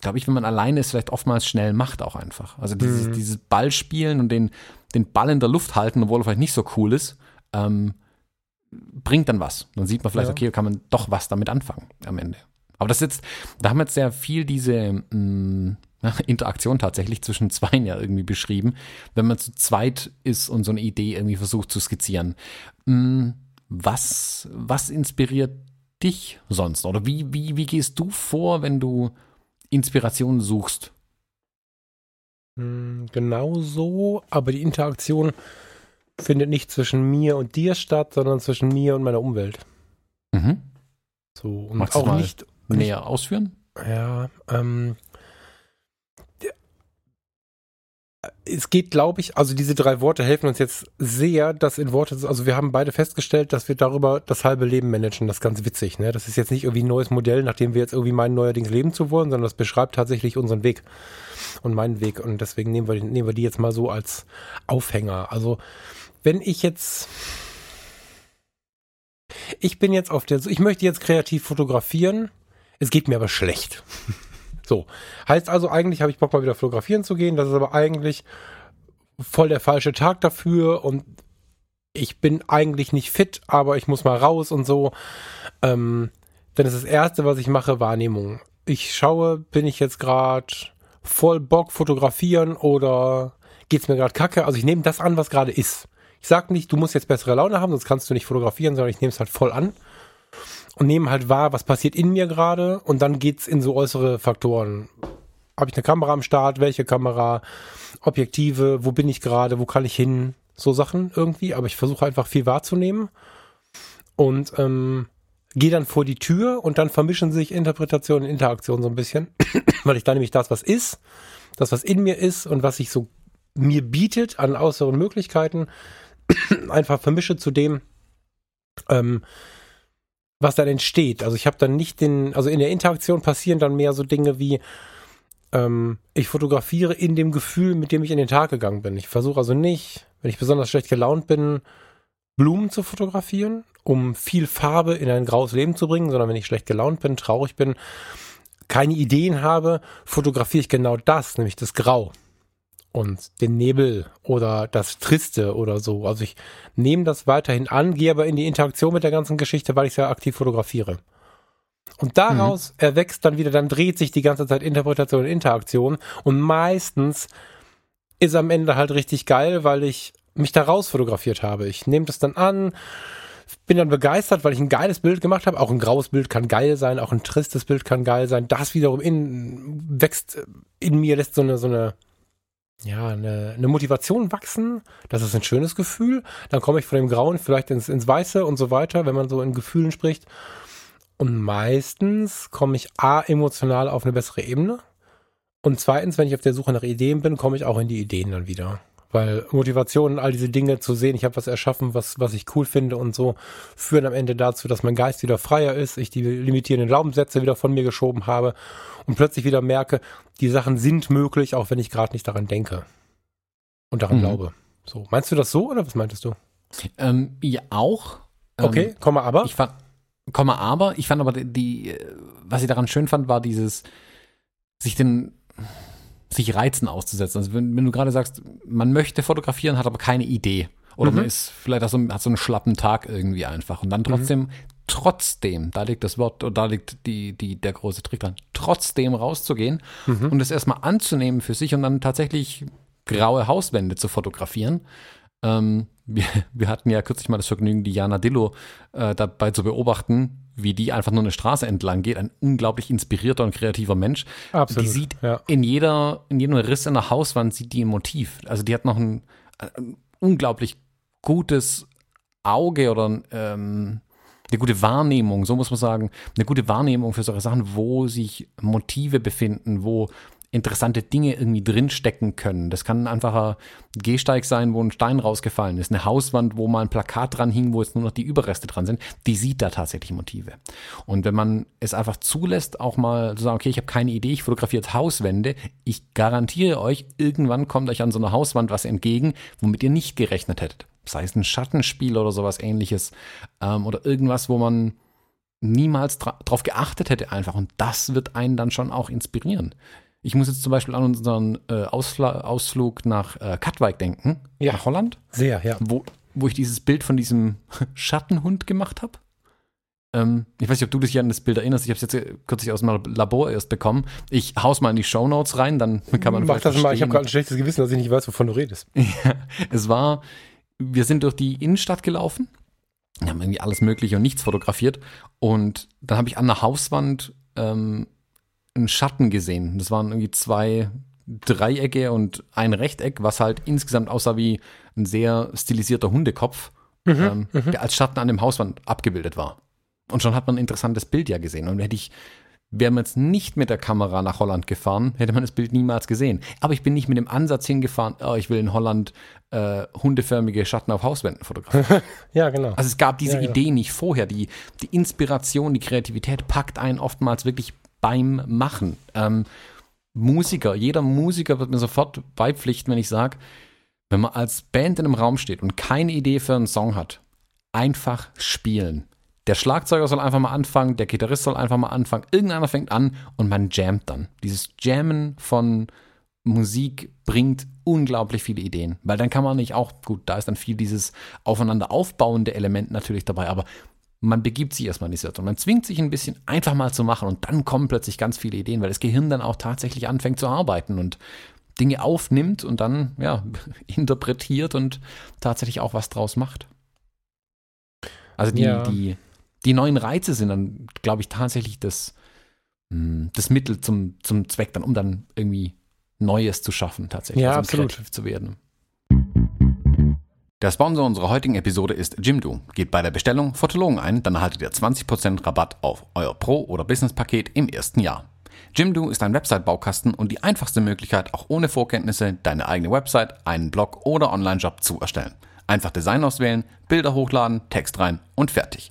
glaube ich, wenn man alleine ist, vielleicht oftmals schnell macht auch einfach. Also dieses, mhm. dieses Ballspielen und den, den Ball in der Luft halten, obwohl er vielleicht nicht so cool ist, ähm, bringt dann was. Dann sieht man vielleicht, ja. okay, kann man doch was damit anfangen am Ende. Aber das jetzt, da haben wir jetzt sehr viel diese mh, mm, Interaktion tatsächlich zwischen Zweien ja irgendwie beschrieben, wenn man zu zweit ist und so eine Idee irgendwie versucht zu skizzieren. Mh, mm, was, was inspiriert dich sonst? Oder wie, wie, wie gehst du vor, wenn du Inspiration suchst? Hm, genau so, aber die Interaktion findet nicht zwischen mir und dir statt, sondern zwischen mir und meiner Umwelt. Mhm. So, und Magst auch nicht näher ausführen? Ja, ähm, es geht, glaube ich, also diese drei Worte helfen uns jetzt sehr, das in Worte, also wir haben beide festgestellt, dass wir darüber das halbe Leben managen. Das ist ganz witzig, ne? Das ist jetzt nicht irgendwie ein neues Modell, nachdem wir jetzt irgendwie meinen, neuerdings leben zu wollen, sondern das beschreibt tatsächlich unseren Weg und meinen Weg. Und deswegen nehmen wir, nehmen wir die jetzt mal so als Aufhänger. Also, wenn ich jetzt, ich bin jetzt auf der, ich möchte jetzt kreativ fotografieren, es geht mir aber schlecht. So. Heißt also, eigentlich habe ich Bock mal wieder fotografieren zu gehen. Das ist aber eigentlich voll der falsche Tag dafür und ich bin eigentlich nicht fit, aber ich muss mal raus und so. Ähm, ist das Erste, was ich mache, Wahrnehmung. Ich schaue, bin ich jetzt gerade voll Bock fotografieren oder geht's mir gerade kacke? Also ich nehme das an, was gerade ist. Ich sag nicht, du musst jetzt bessere Laune haben, sonst kannst du nicht fotografieren, sondern ich nehme es halt voll an und nehmen halt wahr, was passiert in mir gerade und dann geht's in so äußere Faktoren. Habe ich eine Kamera am Start? Welche Kamera? Objektive? Wo bin ich gerade? Wo kann ich hin? So Sachen irgendwie, aber ich versuche einfach viel wahrzunehmen und ähm, gehe dann vor die Tür und dann vermischen sich Interpretation und Interaktion so ein bisschen, weil ich dann nämlich das, was ist, das, was in mir ist und was sich so mir bietet an äußeren Möglichkeiten, einfach vermische zu dem, ähm, was dann entsteht. Also ich habe dann nicht den, also in der Interaktion passieren dann mehr so Dinge wie, ähm, ich fotografiere in dem Gefühl, mit dem ich in den Tag gegangen bin. Ich versuche also nicht, wenn ich besonders schlecht gelaunt bin, Blumen zu fotografieren, um viel Farbe in ein graues Leben zu bringen, sondern wenn ich schlecht gelaunt bin, traurig bin, keine Ideen habe, fotografiere ich genau das, nämlich das Grau und den Nebel oder das Triste oder so. Also ich nehme das weiterhin an, gehe aber in die Interaktion mit der ganzen Geschichte, weil ich es ja aktiv fotografiere. Und daraus mhm. erwächst dann wieder, dann dreht sich die ganze Zeit Interpretation und Interaktion und meistens ist am Ende halt richtig geil, weil ich mich da raus fotografiert habe. Ich nehme das dann an, bin dann begeistert, weil ich ein geiles Bild gemacht habe. Auch ein graues Bild kann geil sein, auch ein tristes Bild kann geil sein. Das wiederum in, wächst in mir, lässt so eine, so eine ja, eine, eine Motivation wachsen. Das ist ein schönes Gefühl. Dann komme ich von dem Grauen vielleicht ins, ins Weiße und so weiter, wenn man so in Gefühlen spricht. Und meistens komme ich A, emotional auf eine bessere Ebene. Und zweitens, wenn ich auf der Suche nach Ideen bin, komme ich auch in die Ideen dann wieder. Weil Motivation, all diese Dinge zu sehen, ich habe was erschaffen, was, was ich cool finde und so, führen am Ende dazu, dass mein Geist wieder freier ist, ich die limitierenden Glaubenssätze wieder von mir geschoben habe und plötzlich wieder merke, die Sachen sind möglich, auch wenn ich gerade nicht daran denke und daran mhm. glaube. So, meinst du das so oder was meintest du? Ähm, ja, auch. Okay, ähm, Komma aber. Ich fand, Komma aber, ich fand aber die, die, was ich daran schön fand, war dieses, sich den, sich Reizen auszusetzen. Also wenn, wenn du gerade sagst, man möchte fotografieren, hat aber keine Idee. Oder mhm. man ist vielleicht auch so, hat so einen schlappen Tag irgendwie einfach. Und dann trotzdem, mhm. trotzdem, da liegt das Wort, da liegt die, die, der große Trick dran, trotzdem rauszugehen mhm. und es erstmal anzunehmen für sich und dann tatsächlich graue Hauswände zu fotografieren. Ähm, wir, wir, hatten ja kürzlich mal das Vergnügen, die Jana Dillo äh, dabei zu beobachten, wie die einfach nur eine Straße entlang geht. Ein unglaublich inspirierter und kreativer Mensch. Absolut. Die sieht ja. in jeder, in jedem Riss in der Hauswand sieht die ein Motiv. Also die hat noch ein, ein unglaublich gutes Auge oder ähm, eine gute Wahrnehmung, so muss man sagen, eine gute Wahrnehmung für solche Sachen, wo sich Motive befinden, wo interessante Dinge irgendwie drinstecken können. Das kann ein einfacher Gehsteig sein, wo ein Stein rausgefallen ist, eine Hauswand, wo mal ein Plakat dran hing, wo jetzt nur noch die Überreste dran sind. Die sieht da tatsächlich Motive. Und wenn man es einfach zulässt, auch mal zu sagen, okay, ich habe keine Idee, ich fotografiere jetzt Hauswände, ich garantiere euch, irgendwann kommt euch an so einer Hauswand was entgegen, womit ihr nicht gerechnet hättet. Sei es ein Schattenspiel oder sowas ähnliches ähm, oder irgendwas, wo man niemals drauf geachtet hätte einfach. Und das wird einen dann schon auch inspirieren. Ich muss jetzt zum Beispiel an unseren äh, Ausfl Ausflug nach äh, Katwijk denken, ja. nach Holland. Sehr, ja. Wo, wo ich dieses Bild von diesem Schattenhund gemacht habe. Ähm, ich weiß nicht, ob du dich an das Bild erinnerst. Ich habe es jetzt äh, kürzlich aus dem Labor erst bekommen. Ich hau's mal in die Show Notes rein, dann kann man Mach das mal. Ich habe gerade ein schlechtes Gewissen, dass ich nicht weiß, wovon du redest. ja, es war, wir sind durch die Innenstadt gelaufen. Wir haben irgendwie alles Mögliche und nichts fotografiert. Und dann habe ich an der Hauswand ähm, einen Schatten gesehen. Das waren irgendwie zwei Dreiecke und ein Rechteck, was halt insgesamt aussah wie ein sehr stilisierter Hundekopf, mhm, ähm, mhm. der als Schatten an dem Hauswand abgebildet war. Und schon hat man ein interessantes Bild ja gesehen. Und hätte ich, wäre man jetzt nicht mit der Kamera nach Holland gefahren, hätte man das Bild niemals gesehen. Aber ich bin nicht mit dem Ansatz hingefahren, oh, ich will in Holland äh, hundeförmige Schatten auf Hauswänden fotografieren. ja, genau. Also es gab diese ja, genau. Idee nicht vorher. Die, die Inspiration, die Kreativität packt einen oftmals wirklich beim Machen. Ähm, Musiker, jeder Musiker wird mir sofort beipflichten, wenn ich sage, wenn man als Band in einem Raum steht und keine Idee für einen Song hat, einfach spielen. Der Schlagzeuger soll einfach mal anfangen, der Gitarrist soll einfach mal anfangen, irgendeiner fängt an und man jammt dann. Dieses Jammen von Musik bringt unglaublich viele Ideen, weil dann kann man nicht auch, gut, da ist dann viel dieses aufeinander aufbauende Element natürlich dabei, aber man begibt sich erstmal in die Situation. Man zwingt sich ein bisschen einfach mal zu machen und dann kommen plötzlich ganz viele Ideen, weil das Gehirn dann auch tatsächlich anfängt zu arbeiten und Dinge aufnimmt und dann, ja, interpretiert und tatsächlich auch was draus macht. Also die, ja. die, die neuen Reize sind dann, glaube ich, tatsächlich das, hm, das Mittel zum, zum Zweck dann, um dann irgendwie Neues zu schaffen, tatsächlich. Ja, also absolut. zu werden. Der Sponsor unserer heutigen Episode ist Jimdo. Geht bei der Bestellung Fotologen ein, dann erhaltet ihr 20% Rabatt auf euer Pro- oder Business-Paket im ersten Jahr. Jimdo ist ein Website-Baukasten und die einfachste Möglichkeit, auch ohne Vorkenntnisse deine eigene Website, einen Blog oder Online-Job zu erstellen. Einfach Design auswählen, Bilder hochladen, Text rein und fertig.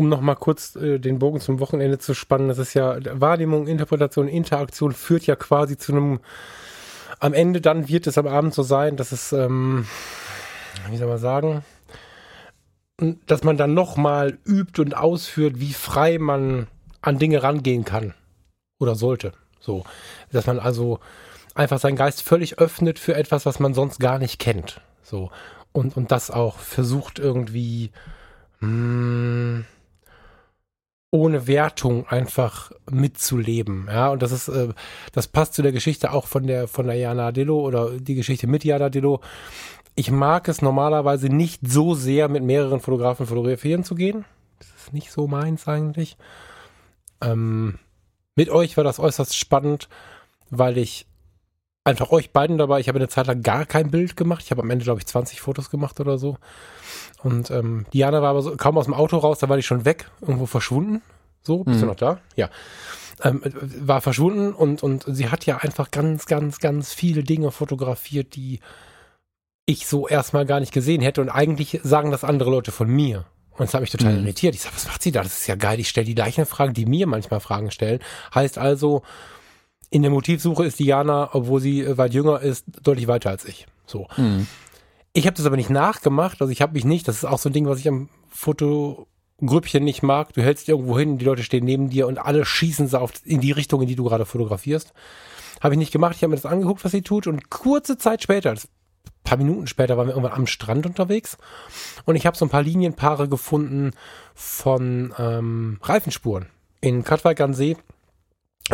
um nochmal kurz äh, den Bogen zum Wochenende zu spannen, das ist ja Wahrnehmung, Interpretation, Interaktion führt ja quasi zu einem, am Ende dann wird es am Abend so sein, dass es, ähm, wie soll man sagen, dass man dann nochmal übt und ausführt, wie frei man an Dinge rangehen kann oder sollte. So, dass man also einfach seinen Geist völlig öffnet für etwas, was man sonst gar nicht kennt. So und und das auch versucht irgendwie mh, hm, ohne Wertung einfach mitzuleben. Ja, und das ist, äh, das passt zu der Geschichte auch von der, von der Jana Dillo oder die Geschichte mit Jana Dillo. Ich mag es normalerweise nicht so sehr, mit mehreren Fotografen fotografieren zu gehen. Das ist nicht so meins eigentlich. Ähm, mit euch war das äußerst spannend, weil ich einfach euch beiden dabei, ich habe eine Zeit lang gar kein Bild gemacht. Ich habe am Ende, glaube ich, 20 Fotos gemacht oder so. Und ähm, Diana war aber so, kaum aus dem Auto raus, da war die schon weg, irgendwo verschwunden. So, bist mhm. du noch da? Ja. Ähm, war verschwunden und, und sie hat ja einfach ganz, ganz, ganz viele Dinge fotografiert, die ich so erstmal gar nicht gesehen hätte. Und eigentlich sagen das andere Leute von mir. Und das hat mich total mhm. irritiert. Ich sage, was macht sie da? Das ist ja geil. Ich stelle die gleichen Fragen, die mir manchmal Fragen stellen. Heißt also, in der Motivsuche ist Diana, obwohl sie weit jünger ist, deutlich weiter als ich. So. Mhm Ich habe das aber nicht nachgemacht, also ich habe mich nicht, das ist auch so ein Ding, was ich am Fotogrüppchen nicht mag. Du hältst irgendwo hin, die Leute stehen neben dir und alle schießen sie auf, in die Richtung, in die du gerade fotografierst. Habe ich nicht gemacht, ich habe mir das angeguckt, was sie tut und kurze Zeit später, paar Minuten später waren wir irgendwann am Strand unterwegs und ich habe so ein paar Linienpaare gefunden von ähm, Reifenspuren. In an See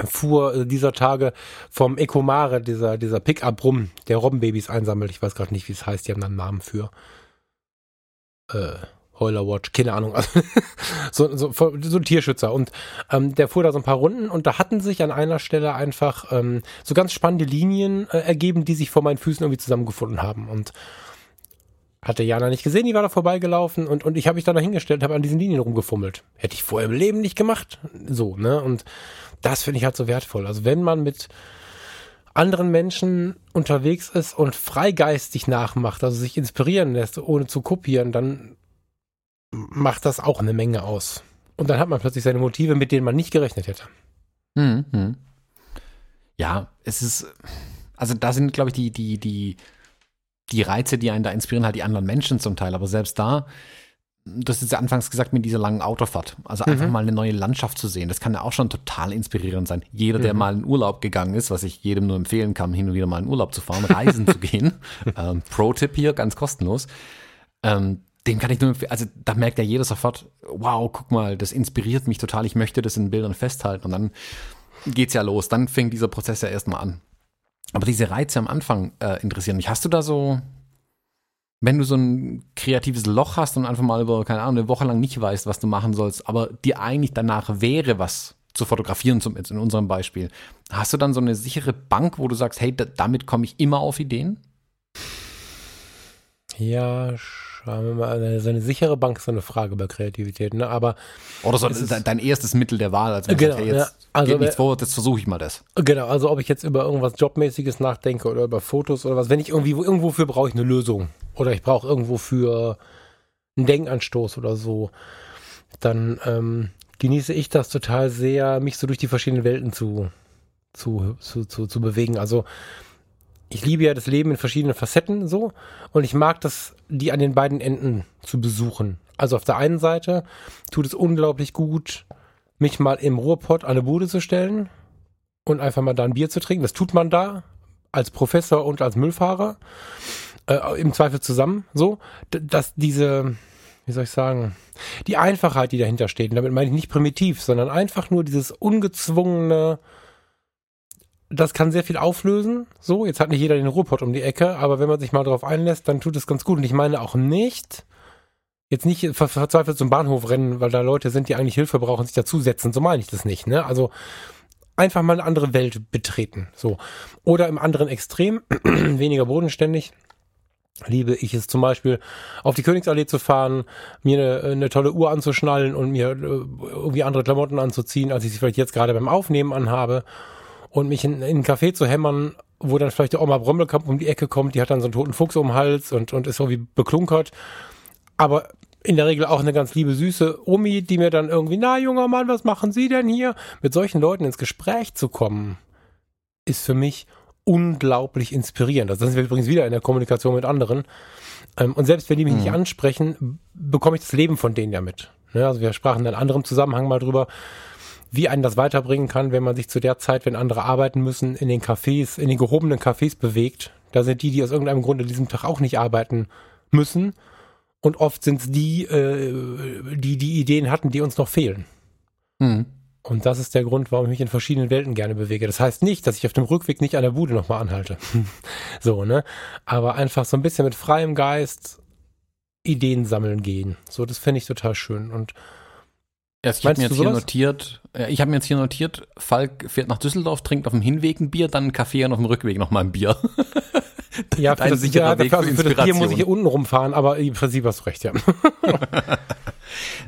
fuhr äh, dieser Tage vom Ekomare, dieser, dieser Pickup rum, der Robbenbabys einsammelt. Ich weiß gerade nicht, wie es heißt, die haben da einen Namen für. Äh, Heuler Watch, keine Ahnung. Also, so, so, so ein Tierschützer. Und ähm, der fuhr da so ein paar Runden und da hatten sich an einer Stelle einfach ähm, so ganz spannende Linien äh, ergeben, die sich vor meinen Füßen irgendwie zusammengefunden haben. Und hatte Jana nicht gesehen, die war da vorbeigelaufen und, und ich habe mich da noch hingestellt, habe an diesen Linien rumgefummelt. Hätte ich vorher im Leben nicht gemacht. So, ne? Und das finde ich halt so wertvoll. Also wenn man mit anderen Menschen unterwegs ist und freigeistig nachmacht, also sich inspirieren lässt, ohne zu kopieren, dann macht das auch eine Menge aus. Und dann hat man plötzlich seine Motive, mit denen man nicht gerechnet hätte. Mhm. Ja, es ist, also da sind, glaube ich, die, die, die, die Reize, die einen da inspirieren, halt die anderen Menschen zum Teil. Aber selbst da, das ist ja anfangs gesagt mit dieser langen Autofahrt. Also einfach mhm. mal eine neue Landschaft zu sehen, das kann ja auch schon total inspirierend sein. Jeder, der mhm. mal in Urlaub gegangen ist, was ich jedem nur empfehlen kann, hin und wieder mal in Urlaub zu fahren, reisen zu gehen. Ähm, Pro-Tipp hier, ganz kostenlos. Ähm, dem kann ich nur empfehlen, also da merkt ja jeder sofort, wow, guck mal, das inspiriert mich total, ich möchte das in Bildern festhalten und dann geht's ja los, dann fängt dieser Prozess ja erstmal an. Aber diese Reize am Anfang äh, interessieren mich. Hast du da so, wenn du so ein kreatives Loch hast und einfach mal über, keine Ahnung, eine Woche lang nicht weißt, was du machen sollst, aber dir eigentlich danach wäre, was zu fotografieren, zum, in unserem Beispiel, hast du dann so eine sichere Bank, wo du sagst, hey, damit komme ich immer auf Ideen? Ja, mal, so eine sichere Bank ist so eine Frage bei Kreativität, ne? Aber oder so dein, dein erstes Mittel der Wahl, als genau, sagt, hey, jetzt ja, also, geht nichts vor, jetzt versuche ich mal das. Genau, also ob ich jetzt über irgendwas Jobmäßiges nachdenke oder über Fotos oder was, wenn ich irgendwie irgendwo für brauche ich eine Lösung oder ich brauche irgendwo für einen Denkanstoß oder so, dann ähm, genieße ich das total sehr, mich so durch die verschiedenen Welten zu zu, zu, zu, zu bewegen. Also ich liebe ja das Leben in verschiedenen Facetten so und ich mag das, die an den beiden Enden zu besuchen. Also auf der einen Seite tut es unglaublich gut, mich mal im Ruhrpott an eine Bude zu stellen und einfach mal da ein Bier zu trinken. Das tut man da als Professor und als Müllfahrer. Äh, Im Zweifel zusammen so, dass diese, wie soll ich sagen, die Einfachheit, die dahinter steht, und damit meine ich nicht primitiv, sondern einfach nur dieses ungezwungene, das kann sehr viel auflösen. So, jetzt hat nicht jeder den Ruhrpott um die Ecke, aber wenn man sich mal darauf einlässt, dann tut es ganz gut. Und ich meine auch nicht, jetzt nicht ver verzweifelt zum Bahnhof rennen, weil da Leute sind, die eigentlich Hilfe brauchen, sich dazusetzen. So meine ich das nicht, ne? Also einfach mal eine andere Welt betreten. So. Oder im anderen Extrem, weniger bodenständig, liebe ich es zum Beispiel, auf die Königsallee zu fahren, mir eine, eine tolle Uhr anzuschnallen und mir äh, irgendwie andere Klamotten anzuziehen, als ich sie vielleicht jetzt gerade beim Aufnehmen anhabe und mich in, in ein Café zu hämmern, wo dann vielleicht der Oma Brommelkamp um die Ecke kommt, die hat dann so einen toten Fuchs um den Hals und, und ist irgendwie beklunkert. Aber in der Regel auch eine ganz liebe, süße Omi, die mir dann irgendwie, na junger Mann, was machen Sie denn hier? Mit solchen Leuten ins Gespräch zu kommen, ist für mich unglaublich inspirierend. Also das sind wir übrigens wieder in der Kommunikation mit anderen. Ähm, und selbst wenn die mich mhm. nicht ansprechen, bekomme ich das Leben von denen ja mit. Ne, also wir sprachen in einem anderen Zusammenhang mal drüber, wie einen das weiterbringen kann, wenn man sich zu der Zeit, wenn andere arbeiten müssen, in den Cafés, in den gehobenen Cafés bewegt. Da sind die, die aus irgendeinem Grund an diesem Tag auch nicht arbeiten müssen. Und oft sind es die, äh, die die Ideen hatten, die uns noch fehlen. Mhm. Und das ist der Grund, warum ich mich in verschiedenen Welten gerne bewege. Das heißt nicht, dass ich auf dem Rückweg nicht an der Bude nochmal anhalte. so, ne? Aber einfach so ein bisschen mit freiem Geist Ideen sammeln gehen. So, das finde ich total schön. Und Erst, ich habe mir jetzt hier notiert, äh, ich habe mir jetzt hier notiert, Falk fährt nach Düsseldorf, trinkt auf dem Hinweg ein Bier, dann einen Kaffee und auf dem Rückweg nochmal ein Bier. ja, für, das, ja, Weg für, also für das Bier muss ich hier unten rumfahren, aber im Prinzip hast du recht, ja.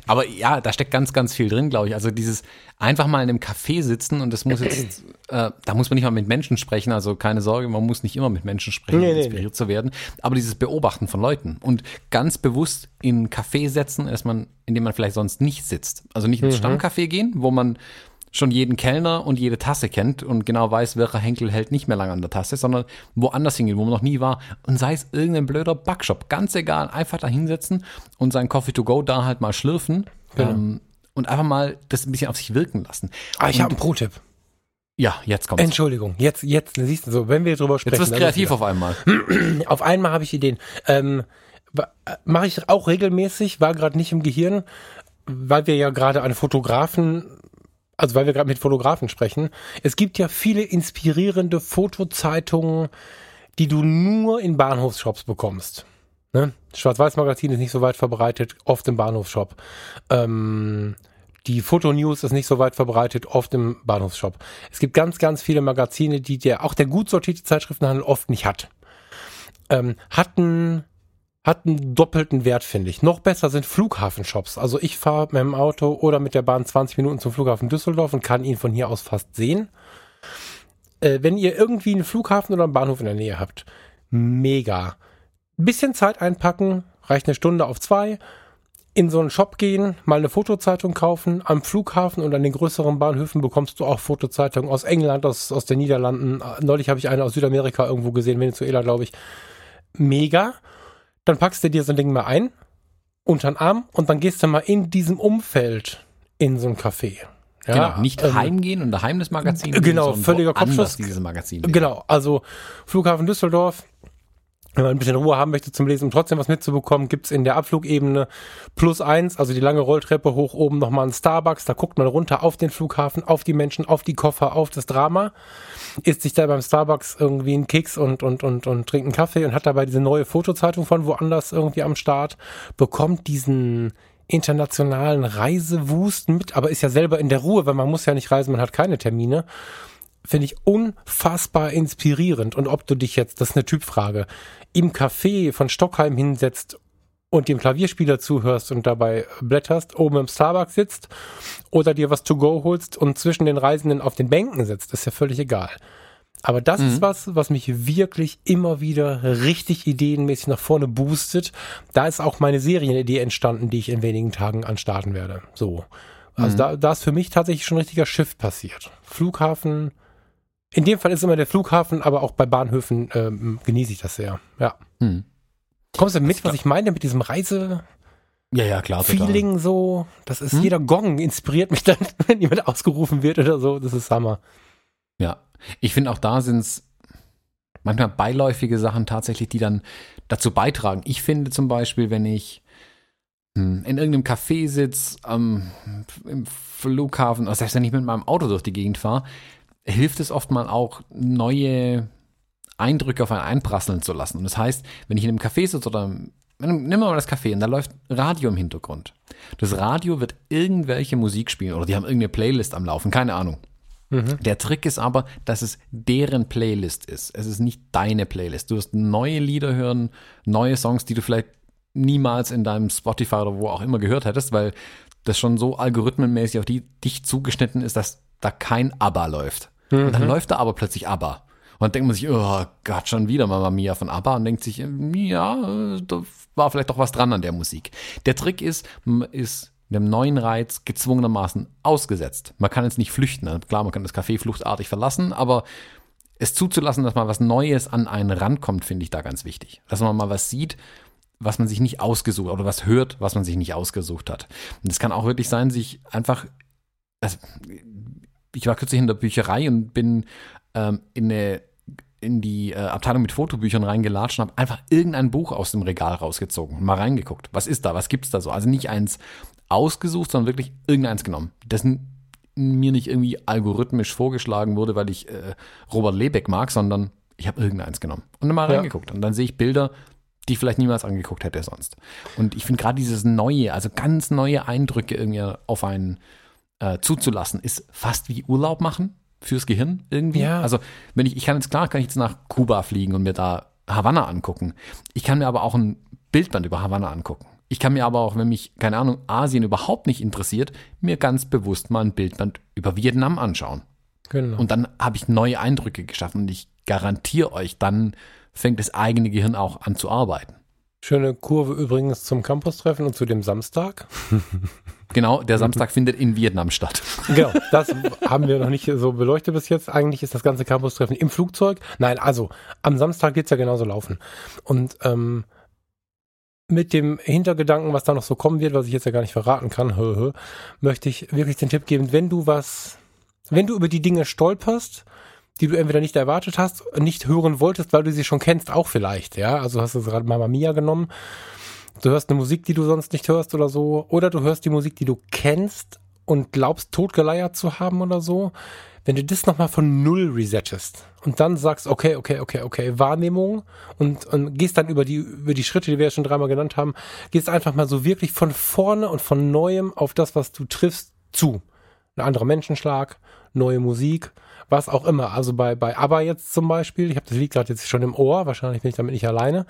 Aber ja, da steckt ganz, ganz viel drin, glaube ich. Also dieses einfach mal in einem Café sitzen und das muss jetzt, äh, da muss man nicht mal mit Menschen sprechen, also keine Sorge, man muss nicht immer mit Menschen sprechen, nee, um inspiriert nee. zu werden. Aber dieses Beobachten von Leuten und ganz bewusst in ein Café setzen, dass man, in dem man vielleicht sonst nicht sitzt. Also nicht ins mhm. Stammcafé gehen, wo man schon jeden Kellner und jede Tasse kennt und genau weiß, welcher Henkel hält nicht mehr lange an der Tasse, sondern woanders hingehen, wo man noch nie war. Und sei es irgendein blöder Backshop, ganz egal, einfach da hinsetzen und sein Coffee to go da halt mal schlürfen genau. ähm, und einfach mal das ein bisschen auf sich wirken lassen. Ah, ich habe einen Pro-Tipp. Ja, jetzt kommt Entschuldigung, jetzt, jetzt, siehst du so, wenn wir drüber sprechen. Jetzt wirst kreativ auf einmal. auf einmal habe ich Ideen. Ähm, Mache ich auch regelmäßig, war gerade nicht im Gehirn, weil wir ja gerade an Fotografen also weil wir gerade mit Fotografen sprechen, es gibt ja viele inspirierende Fotozeitungen, die du nur in Bahnhofsshops bekommst. Ne? Schwarz-Weiß-Magazin ist nicht so weit verbreitet, oft im Bahnhofsshop. Ähm, die Fotonews ist nicht so weit verbreitet, oft im Bahnhofsshop. Es gibt ganz, ganz viele Magazine, die der, auch der gut sortierte Zeitschriftenhandel oft nicht hat. Ähm, hatten hat einen doppelten Wert, finde ich. Noch besser sind Flughafenshops. Also ich fahre mit dem Auto oder mit der Bahn 20 Minuten zum Flughafen Düsseldorf und kann ihn von hier aus fast sehen. Äh, wenn ihr irgendwie einen Flughafen oder einen Bahnhof in der Nähe habt, mega. Bisschen Zeit einpacken, reicht eine Stunde auf zwei. In so einen Shop gehen, mal eine Fotozeitung kaufen. Am Flughafen und an den größeren Bahnhöfen bekommst du auch Fotozeitungen aus England, aus, aus den Niederlanden. Neulich habe ich eine aus Südamerika irgendwo gesehen, Venezuela, glaube ich. Mega dann packst du dir so ein Ding mal ein, unter den Arm und dann gehst du mal in diesem Umfeld in so ein Café. Ja, genau, nicht ähm, heimgehen und daheim das Magazin. Genau, völliger Kopfschuss. Dieses Magazin. Genau, also Flughafen Düsseldorf, wenn man ein bisschen Ruhe haben möchte zum Lesen und trotzdem was mitzubekommen, gibt's in der Abflugebene plus eins, also die lange Rolltreppe hoch oben nochmal ein Starbucks, da guckt man runter auf den Flughafen, auf die Menschen, auf die Koffer, auf das Drama, isst sich da beim Starbucks irgendwie einen Keks und, und, und, und trinkt einen Kaffee und hat dabei diese neue Fotozeitung von woanders irgendwie am Start, bekommt diesen internationalen Reisewust mit, aber ist ja selber in der Ruhe, weil man muss ja nicht reisen, man hat keine Termine finde ich unfassbar inspirierend. Und ob du dich jetzt, das ist eine Typfrage, im Café von Stockheim hinsetzt und dem Klavierspieler zuhörst und dabei blätterst, oben im Starbucks sitzt oder dir was to go holst und zwischen den Reisenden auf den Bänken sitzt, ist ja völlig egal. Aber das mhm. ist was, was mich wirklich immer wieder richtig ideenmäßig nach vorne boostet. Da ist auch meine Serienidee entstanden, die ich in wenigen Tagen anstarten werde. So. Also mhm. da, da ist für mich tatsächlich schon ein richtiger Shift passiert. Flughafen, in dem Fall ist immer der Flughafen, aber auch bei Bahnhöfen ähm, genieße ich das sehr. Ja. Hm. Kommst du mit, was ich meine mit diesem Reise? Ja, ja, klar. Feeling total. so. Das ist hm? jeder Gong inspiriert mich dann, wenn jemand ausgerufen wird oder so. Das ist Hammer. Ja. Ich finde auch da sind es manchmal beiläufige Sachen tatsächlich, die dann dazu beitragen. Ich finde zum Beispiel, wenn ich hm, in irgendeinem Café sitze, ähm, im Flughafen, oder selbst wenn ich mit meinem Auto durch die Gegend fahre, hilft es oft mal auch, neue Eindrücke auf einen einprasseln zu lassen. Und das heißt, wenn ich in einem Café sitze oder Nimm mal das Café und da läuft Radio im Hintergrund. Das Radio wird irgendwelche Musik spielen oder die haben irgendeine Playlist am Laufen, keine Ahnung. Mhm. Der Trick ist aber, dass es deren Playlist ist. Es ist nicht deine Playlist. Du wirst neue Lieder hören, neue Songs, die du vielleicht niemals in deinem Spotify oder wo auch immer gehört hättest, weil das schon so algorithmenmäßig auf die, dich zugeschnitten ist, dass da kein ABBA läuft. Mhm. Und dann mhm. läuft da aber plötzlich ABBA. Und dann denkt man sich, oh Gott, schon wieder Mama Mia von ABBA und denkt sich, ja, da war vielleicht doch was dran an der Musik. Der Trick ist, ist dem neuen Reiz gezwungenermaßen ausgesetzt. Man kann jetzt nicht flüchten. Ne? Klar, man kann das Café fluchtartig verlassen, aber es zuzulassen, dass mal was Neues an einen rankommt, finde ich da ganz wichtig. Dass man mal was sieht, was man sich nicht ausgesucht oder was hört, was man sich nicht ausgesucht hat. Und es kann auch wirklich sein, sich einfach, also ich war kürzlich in der Bücherei und bin ähm, in eine in die äh, Abteilung mit Fotobüchern reingelatscht und habe einfach irgendein Buch aus dem Regal rausgezogen und mal reingeguckt. Was ist da? Was gibt's da so? Also nicht eins ausgesucht, sondern wirklich irgendeins genommen. Dessen mir nicht irgendwie algorithmisch vorgeschlagen wurde, weil ich äh, Robert Lebeck mag, sondern ich habe irgendeins genommen und dann mal ja. reingeguckt. Und dann sehe ich Bilder, die ich vielleicht niemals angeguckt hätte sonst. Und ich finde gerade dieses Neue, also ganz neue Eindrücke irgendwie auf einen äh, zuzulassen, ist fast wie Urlaub machen fürs Gehirn irgendwie. Ja. Also wenn ich, ich kann jetzt klar, kann ich jetzt nach Kuba fliegen und mir da Havanna angucken. Ich kann mir aber auch ein Bildband über Havanna angucken. Ich kann mir aber auch, wenn mich, keine Ahnung, Asien überhaupt nicht interessiert, mir ganz bewusst mal ein Bildband über Vietnam anschauen. Genau. Und dann habe ich neue Eindrücke geschaffen und ich garantiere euch, dann fängt das eigene Gehirn auch an zu arbeiten. Schöne Kurve übrigens zum Campus-Treffen und zu dem Samstag. Genau, der Samstag findet in Vietnam statt. Genau, das haben wir noch nicht so beleuchtet bis jetzt. Eigentlich ist das ganze Campus-Treffen im Flugzeug. Nein, also am Samstag wird es ja genauso laufen. Und ähm, mit dem Hintergedanken, was da noch so kommen wird, was ich jetzt ja gar nicht verraten kann, hö, hö, möchte ich wirklich den Tipp geben, wenn du was, wenn du über die Dinge stolperst, die du entweder nicht erwartet hast, nicht hören wolltest, weil du sie schon kennst, auch vielleicht, ja. Also hast du gerade Mama Mia genommen. Du hörst eine Musik, die du sonst nicht hörst oder so. Oder du hörst die Musik, die du kennst und glaubst, totgeleiert zu haben oder so. Wenn du das nochmal von Null resettest und dann sagst, okay, okay, okay, okay, Wahrnehmung und, und gehst dann über die, über die Schritte, die wir ja schon dreimal genannt haben, gehst einfach mal so wirklich von vorne und von Neuem auf das, was du triffst, zu. Ein anderer Menschenschlag, neue Musik, was auch immer. Also bei, bei ABBA jetzt zum Beispiel, ich habe das Lied gerade jetzt schon im Ohr, wahrscheinlich bin ich damit nicht alleine.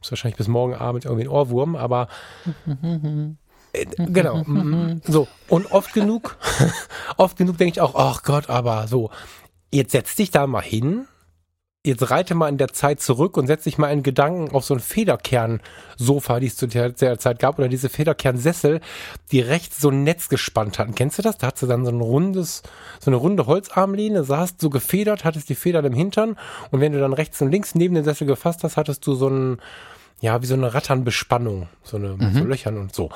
Ist wahrscheinlich bis morgen Abend irgendwie ein Ohrwurm, aber äh, genau. Mhm. So, und oft genug, oft genug denke ich auch, ach Gott, aber so, jetzt setz dich da mal hin jetzt reite mal in der Zeit zurück und setz dich mal in Gedanken auf so ein Federkern-Sofa, die es zu der, der, Zeit gab, oder diese Federkernsessel, die rechts so ein Netz gespannt hatten. Kennst du das? Da hat sie dann so ein rundes, so eine runde Holzarmlehne, saßt so gefedert, hattest die Federn im Hintern und wenn du dann rechts und links neben den Sessel gefasst hast, hattest du so ein, ja, wie so eine Ratternbespannung, so eine, mhm. so Löchern und so.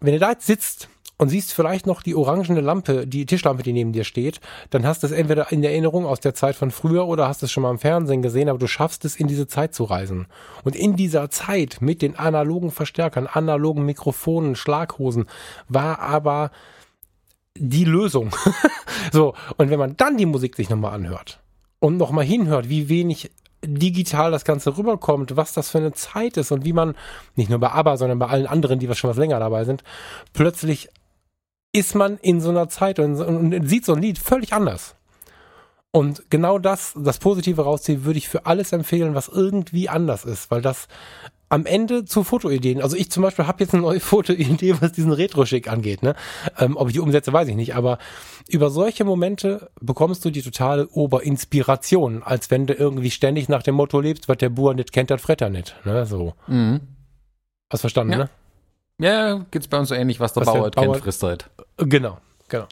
Wenn du da jetzt sitzt und siehst vielleicht noch die orangene Lampe, die Tischlampe, die neben dir steht, dann hast du es entweder in Erinnerung aus der Zeit von früher oder hast es schon mal im Fernsehen gesehen, aber du schaffst es, in diese Zeit zu reisen. Und in dieser Zeit mit den analogen Verstärkern, analogen Mikrofonen, Schlaghosen war aber die Lösung. so, und wenn man dann die Musik sich nochmal anhört und nochmal hinhört, wie wenig digital das Ganze rüberkommt, was das für eine Zeit ist und wie man, nicht nur bei ABBA, sondern bei allen anderen, die schon was länger dabei sind, plötzlich ist man in so einer Zeit und, und sieht so ein Lied völlig anders. Und genau das, das Positive rausziehen, würde ich für alles empfehlen, was irgendwie anders ist, weil das am Ende zu Fotoideen, also ich zum Beispiel habe jetzt eine neue Fotoidee, was diesen Retro-Schick angeht. Ne? Ähm, ob ich die umsetze, weiß ich nicht, aber über solche Momente bekommst du die totale Oberinspiration, als wenn du irgendwie ständig nach dem Motto lebst, was der Bauer nicht kennt, das Fretter nicht. Ne? So. Mhm. Hast verstanden, ja. ne? Ja, geht's bei uns so ähnlich, was der was Bauer, der kennt, frisst halt. Genau, genau.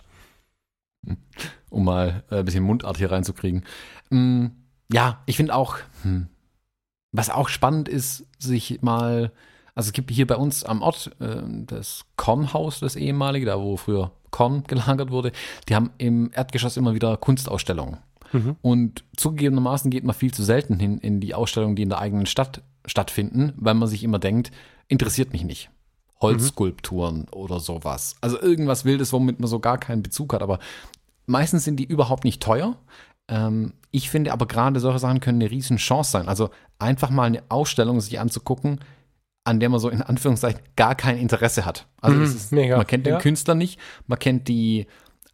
Um mal äh, ein bisschen Mundart hier reinzukriegen. Mm, ja, ich finde auch, hm, was auch spannend ist, sich mal, also es gibt hier bei uns am Ort äh, das Kornhaus, das ehemalige, da wo früher Korn gelagert wurde, die haben im Erdgeschoss immer wieder Kunstausstellungen. Mhm. Und zugegebenermaßen geht man viel zu selten hin in die Ausstellungen, die in der eigenen Stadt stattfinden, weil man sich immer denkt, interessiert mich nicht. Holzskulpturen mhm. oder sowas. Also irgendwas Wildes, womit man so gar keinen Bezug hat. Aber meistens sind die überhaupt nicht teuer. Ähm, ich finde aber gerade solche Sachen können eine riesen Chance sein. Also einfach mal eine Ausstellung sich anzugucken, an der man so in Anführungszeichen gar kein Interesse hat. Also mhm, ist, man kennt den ja. Künstler nicht, man kennt die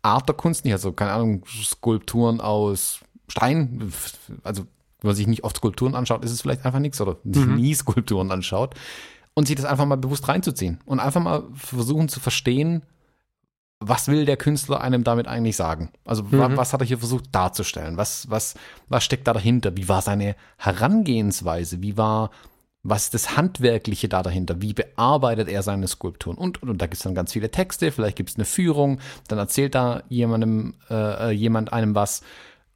Art der Kunst nicht, also keine Ahnung, Skulpturen aus Stein, also wenn man sich nicht oft Skulpturen anschaut, ist es vielleicht einfach nichts oder mhm. nie Skulpturen anschaut und sich das einfach mal bewusst reinzuziehen und einfach mal versuchen zu verstehen, was will der Künstler einem damit eigentlich sagen? Also mhm. was hat er hier versucht darzustellen? Was, was, was steckt da dahinter? Wie war seine Herangehensweise? Wie war, was ist das Handwerkliche da dahinter? Wie bearbeitet er seine Skulpturen? Und, und, und da gibt es dann ganz viele Texte, vielleicht gibt es eine Führung, dann erzählt da jemandem, äh, jemand einem was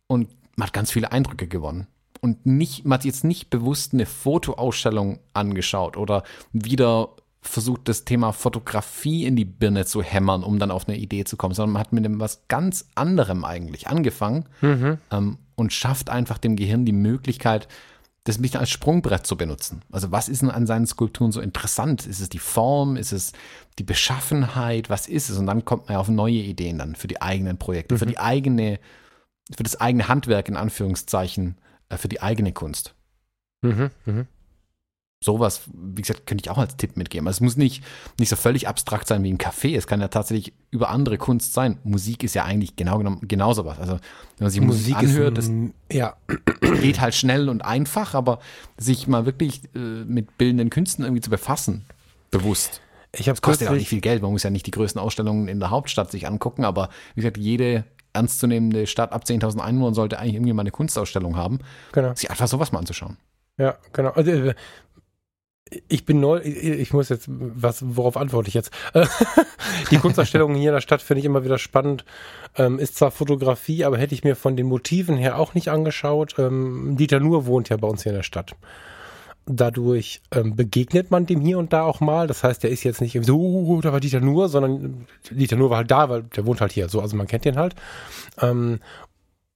und man hat ganz viele Eindrücke gewonnen und nicht, man hat jetzt nicht bewusst eine Fotoausstellung angeschaut oder wieder versucht, das Thema Fotografie in die Birne zu hämmern, um dann auf eine Idee zu kommen, sondern man hat mit einem was ganz anderem eigentlich angefangen mhm. ähm, und schafft einfach dem Gehirn die Möglichkeit, das ein bisschen als Sprungbrett zu benutzen. Also was ist denn an seinen Skulpturen so interessant? Ist es die Form? Ist es die Beschaffenheit? Was ist es? Und dann kommt man auf neue Ideen dann für die eigenen Projekte, mhm. für die eigene, für das eigene Handwerk in Anführungszeichen für die eigene Kunst. Mhm, mh. Sowas, wie gesagt, könnte ich auch als Tipp mitgeben. Also es muss nicht, nicht so völlig abstrakt sein wie ein Café. Es kann ja tatsächlich über andere Kunst sein. Musik ist ja eigentlich genau genommen genauso was. Also wenn man sich Musik, Musik anhört, das ja. geht halt schnell und einfach, aber sich mal wirklich äh, mit bildenden Künsten irgendwie zu befassen, bewusst. Ich habe kostet auch nicht viel Geld. Man muss ja nicht die größten Ausstellungen in der Hauptstadt sich angucken, aber wie gesagt, jede ernstzunehmende Stadt ab 10.000 Einwohnern sollte eigentlich irgendwie mal eine Kunstausstellung haben. Genau. Sich einfach sowas mal anzuschauen. Ja, genau. Also, äh, ich bin neu, ich muss jetzt, was, worauf antworte ich jetzt? die Kunstausstellung hier in der Stadt finde ich immer wieder spannend. Ähm, ist zwar Fotografie, aber hätte ich mir von den Motiven her auch nicht angeschaut. Ähm, Dieter Nuhr wohnt ja bei uns hier in der Stadt. Dadurch ähm, begegnet man dem hier und da auch mal. Das heißt, der ist jetzt nicht so, uh, da war Dieter Nuhr, sondern Dieter Nuhr war halt da, weil der wohnt halt hier. So, also man kennt den halt. Ähm,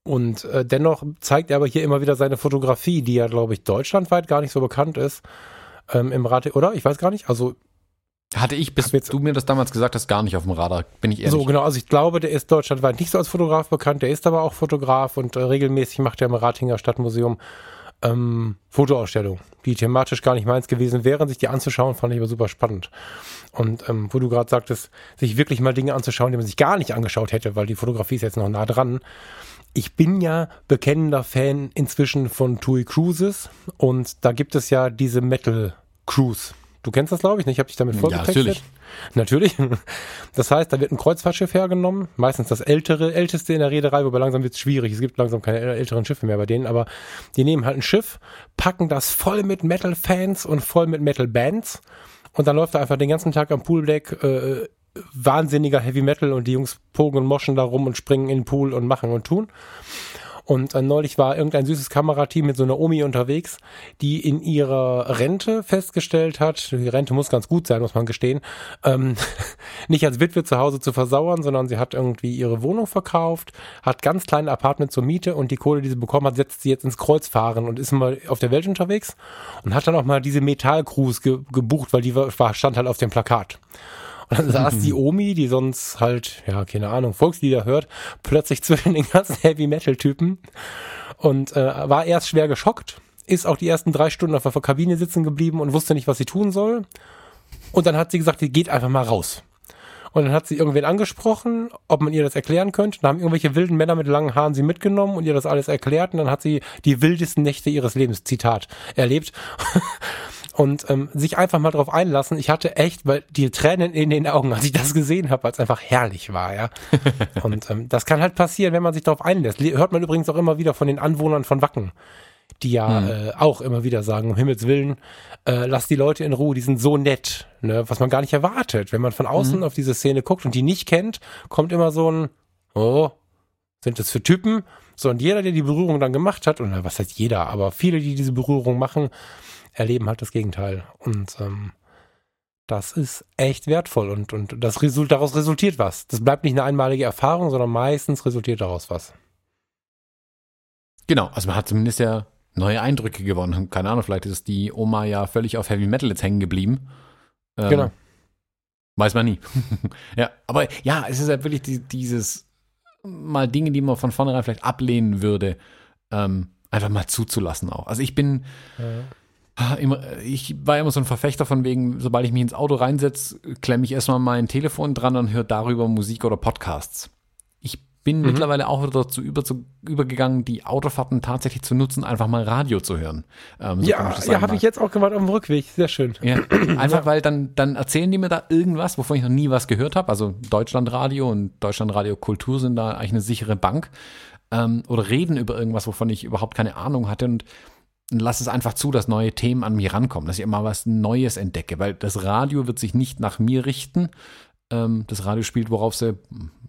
und äh, dennoch zeigt er aber hier immer wieder seine Fotografie, die ja, glaube ich, deutschlandweit gar nicht so bekannt ist. Ähm, Im Rate, oder? Ich weiß gar nicht. Also hatte ich, bis jetzt, du mir das damals gesagt hast, gar nicht auf dem Radar, bin ich ehrlich. So, genau. Also ich glaube, der ist deutschlandweit nicht so als Fotograf bekannt. Der ist aber auch Fotograf und äh, regelmäßig macht er im Ratinger Stadtmuseum ähm, Fotoausstellungen, die thematisch gar nicht meins gewesen wären. Sich die anzuschauen, fand ich aber super spannend. Und ähm, wo du gerade sagtest, sich wirklich mal Dinge anzuschauen, die man sich gar nicht angeschaut hätte, weil die Fotografie ist jetzt noch nah dran. Ich bin ja bekennender Fan inzwischen von TUI Cruises und da gibt es ja diese Metal Cruise. Du kennst das, glaube ich, nicht? Ich habe dich damit vorgetextet. Ja, natürlich. Natürlich. Das heißt, da wird ein Kreuzfahrtschiff hergenommen, meistens das ältere, älteste in der Reederei, wobei langsam wird es schwierig. Es gibt langsam keine älteren Schiffe mehr bei denen, aber die nehmen halt ein Schiff, packen das voll mit Metal-Fans und voll mit Metal-Bands und dann läuft er einfach den ganzen Tag am Pooldeck äh, wahnsinniger Heavy Metal und die Jungs pogen und moschen da rum und springen in den Pool und machen und tun. Und äh, neulich war irgendein süßes Kamerateam mit so einer Omi unterwegs, die in ihrer Rente festgestellt hat, die Rente muss ganz gut sein, muss man gestehen, ähm, nicht als Witwe zu Hause zu versauern, sondern sie hat irgendwie ihre Wohnung verkauft, hat ganz kleine Apartment zur Miete und die Kohle, die sie bekommen hat, setzt sie jetzt ins Kreuzfahren und ist mal auf der Welt unterwegs und hat dann auch mal diese Metallcruise ge gebucht, weil die war, stand halt auf dem Plakat. Und dann saß die Omi, die sonst halt, ja, keine Ahnung, Volkslieder hört, plötzlich zwischen den ganzen Heavy-Metal-Typen und äh, war erst schwer geschockt, ist auch die ersten drei Stunden auf der Kabine sitzen geblieben und wusste nicht, was sie tun soll. Und dann hat sie gesagt, die geht einfach mal raus. Und dann hat sie irgendwen angesprochen, ob man ihr das erklären könnte. Dann haben irgendwelche wilden Männer mit langen Haaren sie mitgenommen und ihr das alles erklärt. Und dann hat sie die wildesten Nächte ihres Lebens, Zitat, erlebt. und ähm, sich einfach mal drauf einlassen. Ich hatte echt, weil die Tränen in den Augen, als ich das gesehen habe, weil es einfach herrlich war, ja. und ähm, das kann halt passieren, wenn man sich darauf einlässt. Hört man übrigens auch immer wieder von den Anwohnern von Wacken, die ja hm. äh, auch immer wieder sagen, um Himmels Willen, äh, lass die Leute in Ruhe, die sind so nett, ne, was man gar nicht erwartet. Wenn man von außen hm. auf diese Szene guckt und die nicht kennt, kommt immer so ein, oh, sind das für Typen? So, und jeder, der die Berührung dann gemacht hat, und was heißt jeder, aber viele, die diese Berührung machen, erleben halt das Gegenteil. Und ähm, das ist echt wertvoll und, und das Result, daraus resultiert was. Das bleibt nicht eine einmalige Erfahrung, sondern meistens resultiert daraus was. Genau, also man hat zumindest ja neue Eindrücke gewonnen. Keine Ahnung, vielleicht ist die Oma ja völlig auf Heavy Metal jetzt hängen geblieben. Ähm, genau. Weiß man nie. ja, aber ja, es ist halt wirklich die, dieses mal Dinge, die man von vornherein vielleicht ablehnen würde, ähm, einfach mal zuzulassen auch. Also ich bin, ja. Ich war immer so ein Verfechter von wegen, sobald ich mich ins Auto reinsetze, klemme ich erstmal mein Telefon dran und höre darüber Musik oder Podcasts. Ich bin mhm. mittlerweile auch wieder dazu über, zu, übergegangen, die Autofahrten tatsächlich zu nutzen, einfach mal Radio zu hören. Ähm, so ja, ja habe ich jetzt auch gemacht auf dem Rückweg. Sehr schön. Ja, einfach weil dann, dann erzählen die mir da irgendwas, wovon ich noch nie was gehört habe. Also Deutschlandradio und Deutschlandradio Kultur sind da eigentlich eine sichere Bank. Ähm, oder reden über irgendwas, wovon ich überhaupt keine Ahnung hatte und lass es einfach zu, dass neue Themen an mich rankommen, dass ich immer was Neues entdecke, weil das Radio wird sich nicht nach mir richten. Ähm, das Radio spielt, worauf sie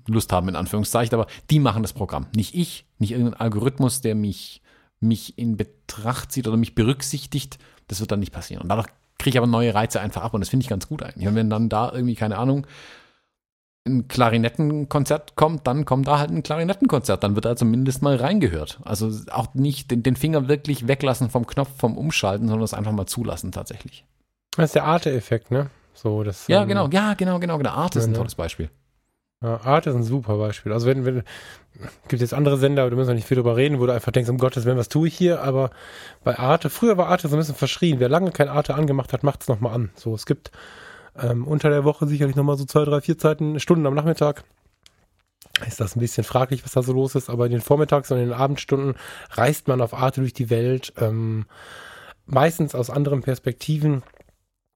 Lust haben, in Anführungszeichen, aber die machen das Programm. Nicht ich, nicht irgendein Algorithmus, der mich, mich in Betracht zieht oder mich berücksichtigt. Das wird dann nicht passieren. Und dadurch kriege ich aber neue Reize einfach ab und das finde ich ganz gut eigentlich. Und wenn dann da irgendwie, keine Ahnung, ein Klarinettenkonzert kommt, dann kommt da halt ein Klarinettenkonzert. Dann wird da zumindest mal reingehört. Also auch nicht den, den Finger wirklich weglassen vom Knopf, vom Umschalten, sondern es einfach mal zulassen tatsächlich. Das ist der Arte-Effekt, ne? So, das, ja, ähm, genau, ja, genau, genau, genau. Arte ist ein tolles Beispiel. Ja, Arte ist ein super Beispiel. Also wenn, wenn, gibt jetzt andere Sender, aber du musst noch nicht viel drüber reden, wo du einfach denkst, um Gottes Willen, was tue ich hier? Aber bei Arte, früher war Arte so ein bisschen verschrien. Wer lange kein Arte angemacht hat, macht es nochmal an. So, es gibt ähm, unter der Woche sicherlich nochmal so zwei, drei, vier Zeiten, Stunden am Nachmittag ist das ein bisschen fraglich, was da so los ist, aber in den Vormittags- und in den Abendstunden reist man auf Arte durch die Welt, ähm, meistens aus anderen Perspektiven,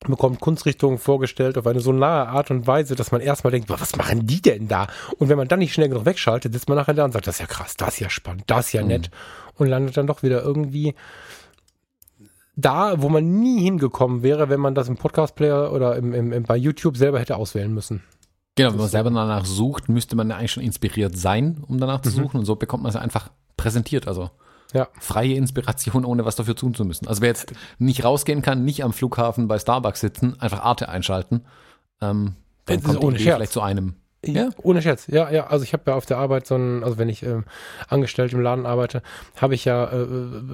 bekommt Kunstrichtungen vorgestellt auf eine so nahe Art und Weise, dass man erstmal denkt, was machen die denn da? Und wenn man dann nicht schnell genug wegschaltet, sitzt man nachher da und sagt, das ist ja krass, das ist ja spannend, das ist ja nett mhm. und landet dann doch wieder irgendwie da, wo man nie hingekommen wäre, wenn man das im Podcast-Player oder im, im, im, bei YouTube selber hätte auswählen müssen. Genau, wenn man selber danach sucht, müsste man ja eigentlich schon inspiriert sein, um danach zu mhm. suchen. Und so bekommt man es einfach präsentiert. Also ja. freie Inspiration, ohne was dafür tun zu müssen. Also wer jetzt nicht rausgehen kann, nicht am Flughafen bei Starbucks sitzen, einfach Arte einschalten, ähm, dann kommt ohne vielleicht zu einem. Ja, ohne Scherz. Ja, ja. Also ich habe ja auf der Arbeit so ein, also wenn ich ähm, angestellt im Laden arbeite, habe ich ja äh,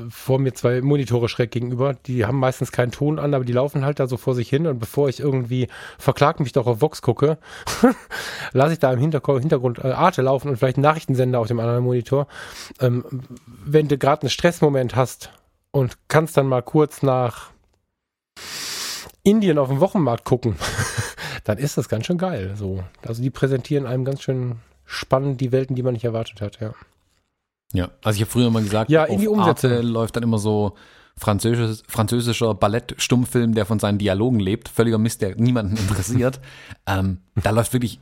vor mir zwei Monitore schräg gegenüber. Die haben meistens keinen Ton an, aber die laufen halt da so vor sich hin. Und bevor ich irgendwie verklagt mich doch auf Vox gucke, lasse ich da im Hintergrund, Hintergrund äh, Arte laufen und vielleicht einen Nachrichtensender auf dem anderen Monitor. Ähm, wenn du gerade einen Stressmoment hast und kannst dann mal kurz nach Indien auf dem Wochenmarkt gucken, dann ist das ganz schön geil. So. Also die präsentieren einem ganz schön spannend die Welten, die man nicht erwartet hat, ja. Ja, also ich habe früher mal gesagt, ja, in die Umsätze Arte läuft dann immer so französisch, französischer Ballettstummfilm, der von seinen Dialogen lebt. Völliger Mist, der niemanden interessiert. ähm, da läuft wirklich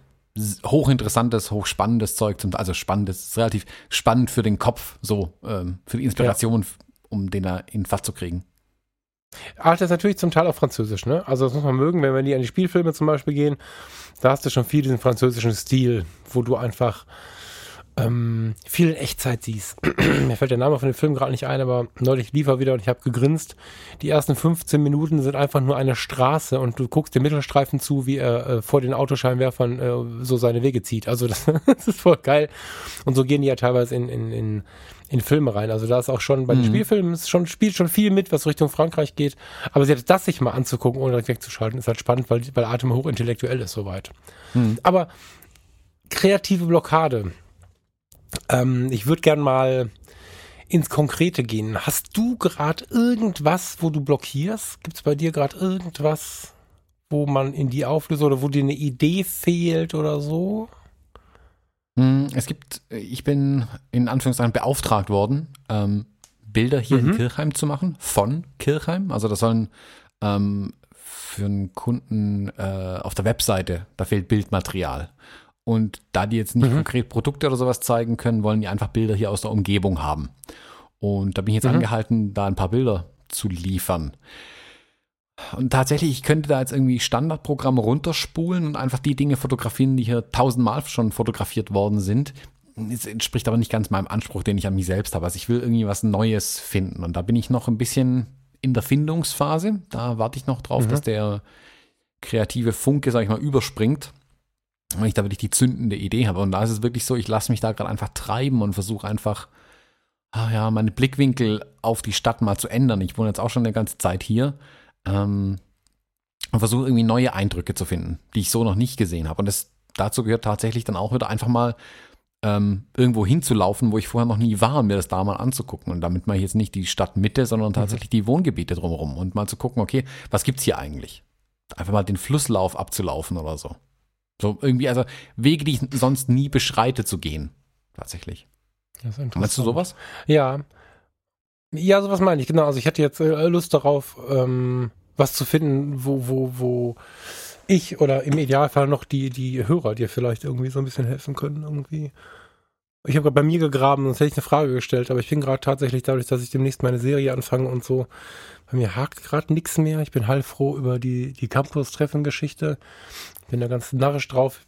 hochinteressantes, hochspannendes Zeug. Zum, also spannendes, ist relativ spannend für den Kopf, so ähm, für die Inspiration, ja. um den da in Fahrt zu kriegen. Art ist natürlich zum Teil auch französisch, ne? Also das muss man mögen, wenn wir die an die Spielfilme zum Beispiel gehen, da hast du schon viel diesen französischen Stil, wo du einfach ähm, viel in Echtzeit siehst. Mir fällt der Name von dem Film gerade nicht ein, aber neulich lief er wieder und ich habe gegrinst. Die ersten 15 Minuten sind einfach nur eine Straße und du guckst dem Mittelstreifen zu, wie er äh, vor den Autoscheinwerfern äh, so seine Wege zieht. Also das, das, ist voll geil. Und so gehen die ja teilweise in, in, in, in Filme rein. Also da ist auch schon bei den mhm. Spielfilmen ist schon, spielt schon viel mit, was Richtung Frankreich geht. Aber selbst das sich mal anzugucken, ohne direkt wegzuschalten, ist halt spannend, weil, weil Atem hochintellektuell ist soweit. Mhm. Aber kreative Blockade ähm, ich würde gern mal ins Konkrete gehen. Hast du gerade irgendwas, wo du blockierst? Gibt es bei dir gerade irgendwas, wo man in die Auflösung oder wo dir eine Idee fehlt oder so? Hm, es gibt, ich bin in Anführungszeichen beauftragt worden, ähm, Bilder hier mhm. in Kirchheim zu machen, von Kirchheim. Also das sollen ähm, für einen Kunden äh, auf der Webseite, da fehlt Bildmaterial. Und da die jetzt nicht mhm. konkret Produkte oder sowas zeigen können, wollen die einfach Bilder hier aus der Umgebung haben. Und da bin ich jetzt mhm. angehalten, da ein paar Bilder zu liefern. Und tatsächlich, ich könnte da jetzt irgendwie Standardprogramme runterspulen und einfach die Dinge fotografieren, die hier tausendmal schon fotografiert worden sind. Es entspricht aber nicht ganz meinem Anspruch, den ich an mich selbst habe. Also ich will irgendwie was Neues finden. Und da bin ich noch ein bisschen in der Findungsphase. Da warte ich noch drauf, mhm. dass der kreative Funke, sag ich mal, überspringt wenn ich da wirklich die zündende Idee habe. Und da ist es wirklich so, ich lasse mich da gerade einfach treiben und versuche einfach, ah ja, meine Blickwinkel auf die Stadt mal zu ändern. Ich wohne jetzt auch schon eine ganze Zeit hier ähm, und versuche irgendwie neue Eindrücke zu finden, die ich so noch nicht gesehen habe. Und das dazu gehört tatsächlich dann auch wieder einfach mal ähm, irgendwo hinzulaufen, wo ich vorher noch nie war und mir das da mal anzugucken. Und damit mache ich jetzt nicht die Stadtmitte, sondern mhm. tatsächlich die Wohngebiete drumherum und mal zu gucken, okay, was gibt's hier eigentlich? Einfach mal den Flusslauf abzulaufen oder so. So irgendwie, also Wege, die ich sonst nie beschreite zu gehen. Tatsächlich. Das ist Meinst du sowas? Ja. Ja, sowas meine ich, genau. Also ich hatte jetzt äh, Lust darauf, ähm, was zu finden, wo, wo, wo ich oder im Idealfall noch die, die Hörer dir vielleicht irgendwie so ein bisschen helfen können, irgendwie. Ich habe gerade bei mir gegraben, sonst hätte ich eine Frage gestellt, aber ich bin gerade tatsächlich dadurch, dass ich demnächst meine Serie anfange und so, bei mir hakt gerade nichts mehr. Ich bin heilfroh über die, die Campus-Treffen-Geschichte. Bin da ganz narrisch drauf.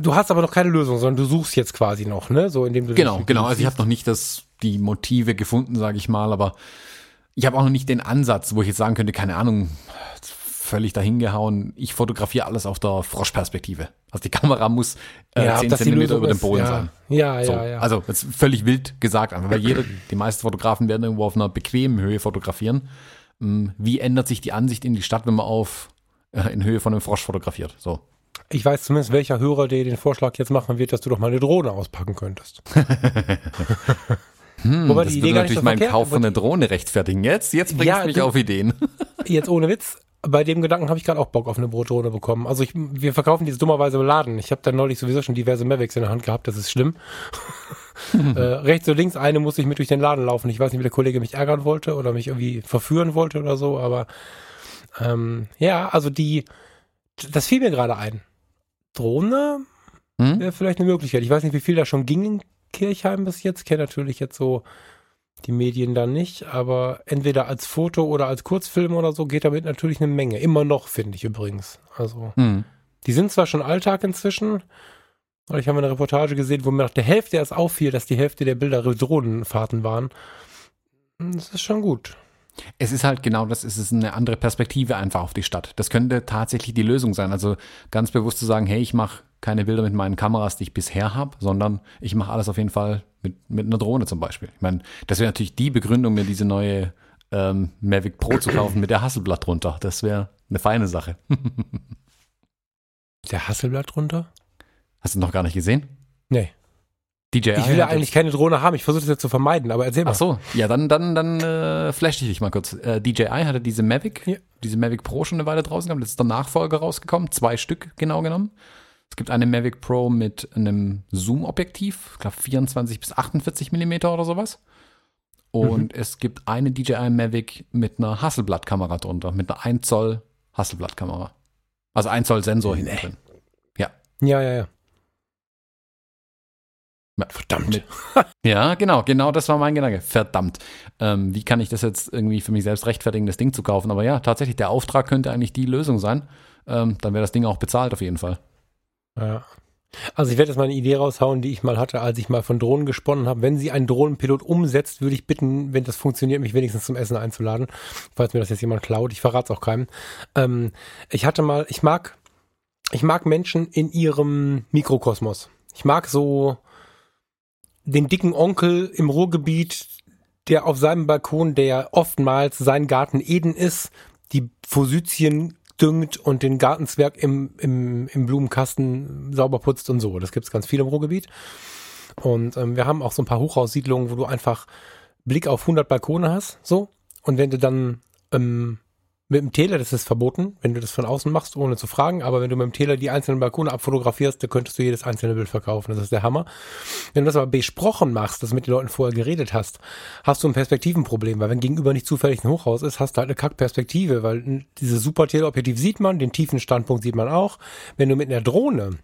Du hast aber noch keine Lösung, sondern du suchst jetzt quasi noch, ne? So indem du genau, genau. Also ich habe noch nicht das die Motive gefunden, sage ich mal, aber ich habe auch noch nicht den Ansatz, wo ich jetzt sagen könnte, keine Ahnung, völlig dahingehauen. Ich fotografiere alles auf der Froschperspektive. Also die Kamera muss äh, ja, 10 Zentimeter über dem Boden ja. sein. Ja, so. ja, ja. Also jetzt völlig wild gesagt, einfach, weil jeder, die meisten Fotografen werden irgendwo auf einer bequemen Höhe fotografieren. Hm, wie ändert sich die Ansicht in die Stadt, wenn man auf äh, in Höhe von einem Frosch fotografiert? So. Ich weiß zumindest, welcher Hörer dir den Vorschlag jetzt machen wird, dass du doch mal eine Drohne auspacken könntest. Hm, Wobei das die Idee würde natürlich meinen Kauf von einer Drohne rechtfertigen. Jetzt, jetzt bringst ja, du mich auf Ideen. Jetzt ohne Witz bei dem Gedanken habe ich gerade auch Bock auf eine Brotdrohne bekommen. Also ich, wir verkaufen diese dummerweise im Laden. Ich habe da neulich sowieso schon diverse Mavics in der Hand gehabt, das ist schlimm. äh, rechts und links eine muss ich mit durch den Laden laufen. Ich weiß nicht, wie der Kollege mich ärgern wollte oder mich irgendwie verführen wollte oder so, aber ähm, ja, also die, das fiel mir gerade ein. Drohne hm? wäre vielleicht eine Möglichkeit. Ich weiß nicht, wie viel da schon ging in Kirchheim bis jetzt. Ich kenne natürlich jetzt so die Medien dann nicht, aber entweder als Foto oder als Kurzfilm oder so geht damit natürlich eine Menge. Immer noch, finde ich übrigens. Also, Mhm. die sind zwar schon Alltag inzwischen, aber ich habe eine Reportage gesehen, wo mir nach der Hälfte erst auffiel, dass die Hälfte der Bilder Drohnenfahrten waren. Das ist schon gut. Es ist halt genau das, es ist eine andere Perspektive einfach auf die Stadt. Das könnte tatsächlich die Lösung sein. Also ganz bewusst zu sagen, hey, ich mache keine Bilder mit meinen Kameras, die ich bisher habe, sondern ich mache alles auf jeden Fall mit, mit einer Drohne zum Beispiel. Ich meine, das wäre natürlich die Begründung, mir diese neue ähm, Mavic Pro zu kaufen mit der Hasselblatt drunter. Das wäre eine feine Sache. Der Hasselblatt drunter? Hast du noch gar nicht gesehen? Nee. DJI Ich will ja eigentlich keine Drohne haben. Ich versuche das jetzt zu vermeiden, aber erzähl mal. Ach so, ja, dann, dann, dann äh, flash ich dich mal kurz. Äh, DJI hatte diese Mavic, Ja. diese Mavic Pro schon eine Weile draußen gehabt. Das ist der Nachfolger rausgekommen, zwei Stück genau genommen. Es gibt eine Mavic Pro mit einem Zoom-Objektiv, ich glaube 24 bis 48 Millimeter oder sowas. Und es gibt eine DJI Mavic mit einer Hasselblatt-Kamera drunter, mit einer 1 Zoll Hasselblatt-Kamera. Also 1 Zoll Sensor hinten drin. Ja, ja, ja. Ja. Verdammt. Ja, genau, genau das war mein Gedanke. Verdammt. Ähm, wie kann ich das jetzt irgendwie für mich selbst rechtfertigen, das Ding zu kaufen? Aber ja, tatsächlich, der Auftrag könnte eigentlich die Lösung sein. Ähm, dann wäre das Ding auch bezahlt auf jeden Fall. Ja. Also ich werde jetzt mal eine Idee raushauen, die ich mal hatte, als ich mal von Drohnen gesponnen habe. Wenn sie einen Drohnenpilot umsetzt, würde ich bitten, wenn das funktioniert, mich wenigstens zum Essen einzuladen, falls mir das jetzt jemand klaut. Ich verrate es auch keinem. Ähm, ich hatte mal, ich mag, ich mag Menschen in ihrem Mikrokosmos. Ich mag so den dicken Onkel im Ruhrgebiet, der auf seinem Balkon, der oftmals sein Garten Eden ist, die Forsythien düngt und den Gartenzwerg im, im, im Blumenkasten sauber putzt und so. Das gibt's ganz viel im Ruhrgebiet. Und ähm, wir haben auch so ein paar Hochhaussiedlungen, wo du einfach Blick auf 100 Balkone hast, so. Und wenn du dann ähm, mit dem Tele, das ist verboten, wenn du das von außen machst, ohne zu fragen, aber wenn du mit dem Tele die einzelnen Balkone abfotografierst, dann könntest du jedes einzelne Bild verkaufen. Das ist der Hammer. Wenn du das aber besprochen machst, das mit den Leuten vorher geredet hast, hast du ein Perspektivenproblem, weil wenn gegenüber nicht zufällig ein Hochhaus ist, hast du halt eine Kackperspektive, weil diese super Teleobjektiv sieht man, den tiefen Standpunkt sieht man auch. Wenn du mit einer Drohne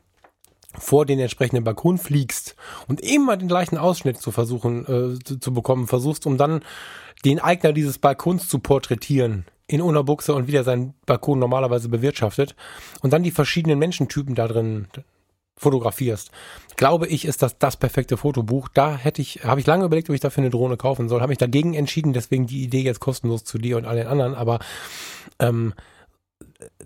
vor den entsprechenden Balkon fliegst und immer den gleichen Ausschnitt zu versuchen äh, zu, zu bekommen versuchst, um dann den Eigner dieses Balkons zu porträtieren in Unterbuchse und wie der seinen Balkon normalerweise bewirtschaftet und dann die verschiedenen Menschentypen da drin fotografierst, glaube ich, ist das das perfekte Fotobuch. Da hätte ich, habe ich lange überlegt, ob ich dafür eine Drohne kaufen soll, habe mich dagegen entschieden, deswegen die Idee jetzt kostenlos zu dir und allen anderen, aber ähm,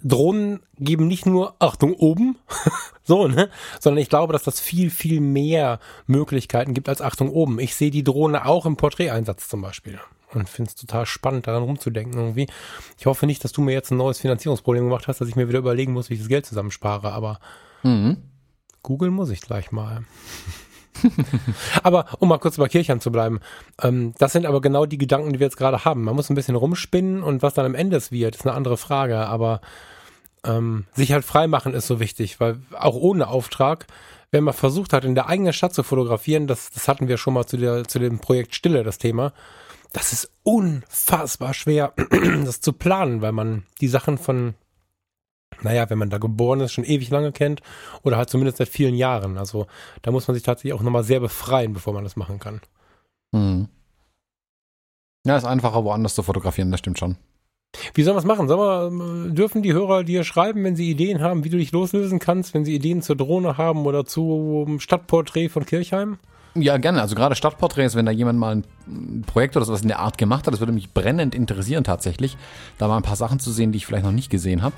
Drohnen geben nicht nur Achtung oben, so, ne, sondern ich glaube, dass das viel, viel mehr Möglichkeiten gibt als Achtung oben. Ich sehe die Drohne auch im Porträteinsatz zum Beispiel und finde es total spannend, daran rumzudenken irgendwie. Ich hoffe nicht, dass du mir jetzt ein neues Finanzierungsproblem gemacht hast, dass ich mir wieder überlegen muss, wie ich das Geld zusammenspare, aber Mhm. googeln muss ich gleich mal. aber um mal kurz bei Kirchern zu bleiben, ähm, das sind aber genau die Gedanken, die wir jetzt gerade haben. Man muss ein bisschen rumspinnen und was dann am Ende es wird, ist eine andere Frage, aber ähm, sich halt frei machen ist so wichtig, weil auch ohne Auftrag, wenn man versucht hat, in der eigenen Stadt zu fotografieren, das, das hatten wir schon mal zu, der, zu dem Projekt Stille, das Thema, das ist unfassbar schwer, das zu planen, weil man die Sachen von, naja, wenn man da geboren ist, schon ewig lange kennt oder halt zumindest seit vielen Jahren. Also da muss man sich tatsächlich auch nochmal sehr befreien, bevor man das machen kann. Mhm. Ja, ist einfacher, woanders zu fotografieren, das stimmt schon. Wie sollen wir es machen? Sollen wir, äh, dürfen die Hörer dir schreiben, wenn sie Ideen haben, wie du dich loslösen kannst, wenn sie Ideen zur Drohne haben oder zum Stadtporträt von Kirchheim? Ja, gerne. Also gerade Stadtporträts, wenn da jemand mal ein Projekt oder sowas in der Art gemacht hat, das würde mich brennend interessieren tatsächlich, da mal ein paar Sachen zu sehen, die ich vielleicht noch nicht gesehen habe.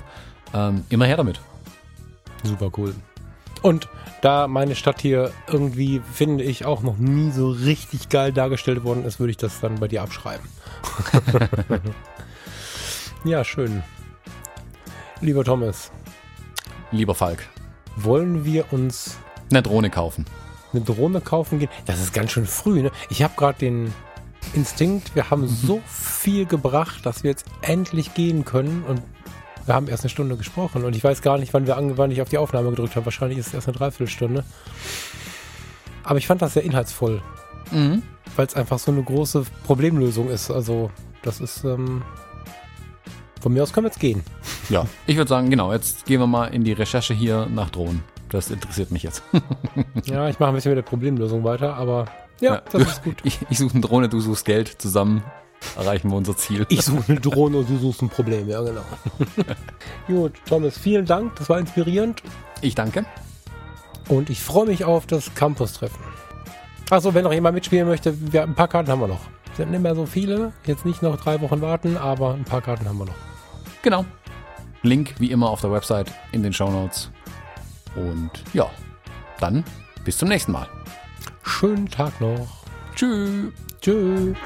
Ähm, immer her damit. Super cool. Und da meine Stadt hier irgendwie, finde ich, auch noch nie so richtig geil dargestellt worden ist, würde ich das dann bei dir abschreiben. ja, schön. Lieber Thomas, Lieber Falk, wollen wir uns eine Drohne kaufen. Eine Drohne kaufen gehen? Das ist ganz schön früh, ne? Ich habe gerade den Instinkt, wir haben so viel gebracht, dass wir jetzt endlich gehen können und wir haben erst eine Stunde gesprochen und ich weiß gar nicht, wann wir ange wann ich auf die Aufnahme gedrückt habe. Wahrscheinlich ist es erst eine Dreiviertelstunde. Aber ich fand das sehr inhaltsvoll, Mhm. weil es einfach so eine große Problemlösung ist. Also, das ist, ähm, von mir aus können wir jetzt gehen. Ja, ich würde sagen, genau, jetzt gehen wir mal in die Recherche hier nach Drohnen. Das interessiert mich jetzt. Ja, ich mache ein bisschen mit der Problemlösung weiter, aber Ja, das du, ist gut. Ich, ich suche eine Drohne, du suchst Geld. Zusammen erreichen wir unser Ziel. Ich suche eine Drohne und du suchst ein Problem, ja genau. gut, Thomas, vielen Dank, das war inspirierend. Ich danke. Und ich freue mich auf das Campus-Treffen. Achso, wenn noch jemand mitspielen möchte, wir, ein paar Karten haben wir noch. Sind nicht mehr so viele, jetzt nicht noch drei Wochen warten, aber ein paar Karten haben wir noch. Genau. Link wie immer auf der Website in den Show Notes. Und ja, dann bis zum nächsten Mal. Schönen Tag noch. Tschüss. Tschüss.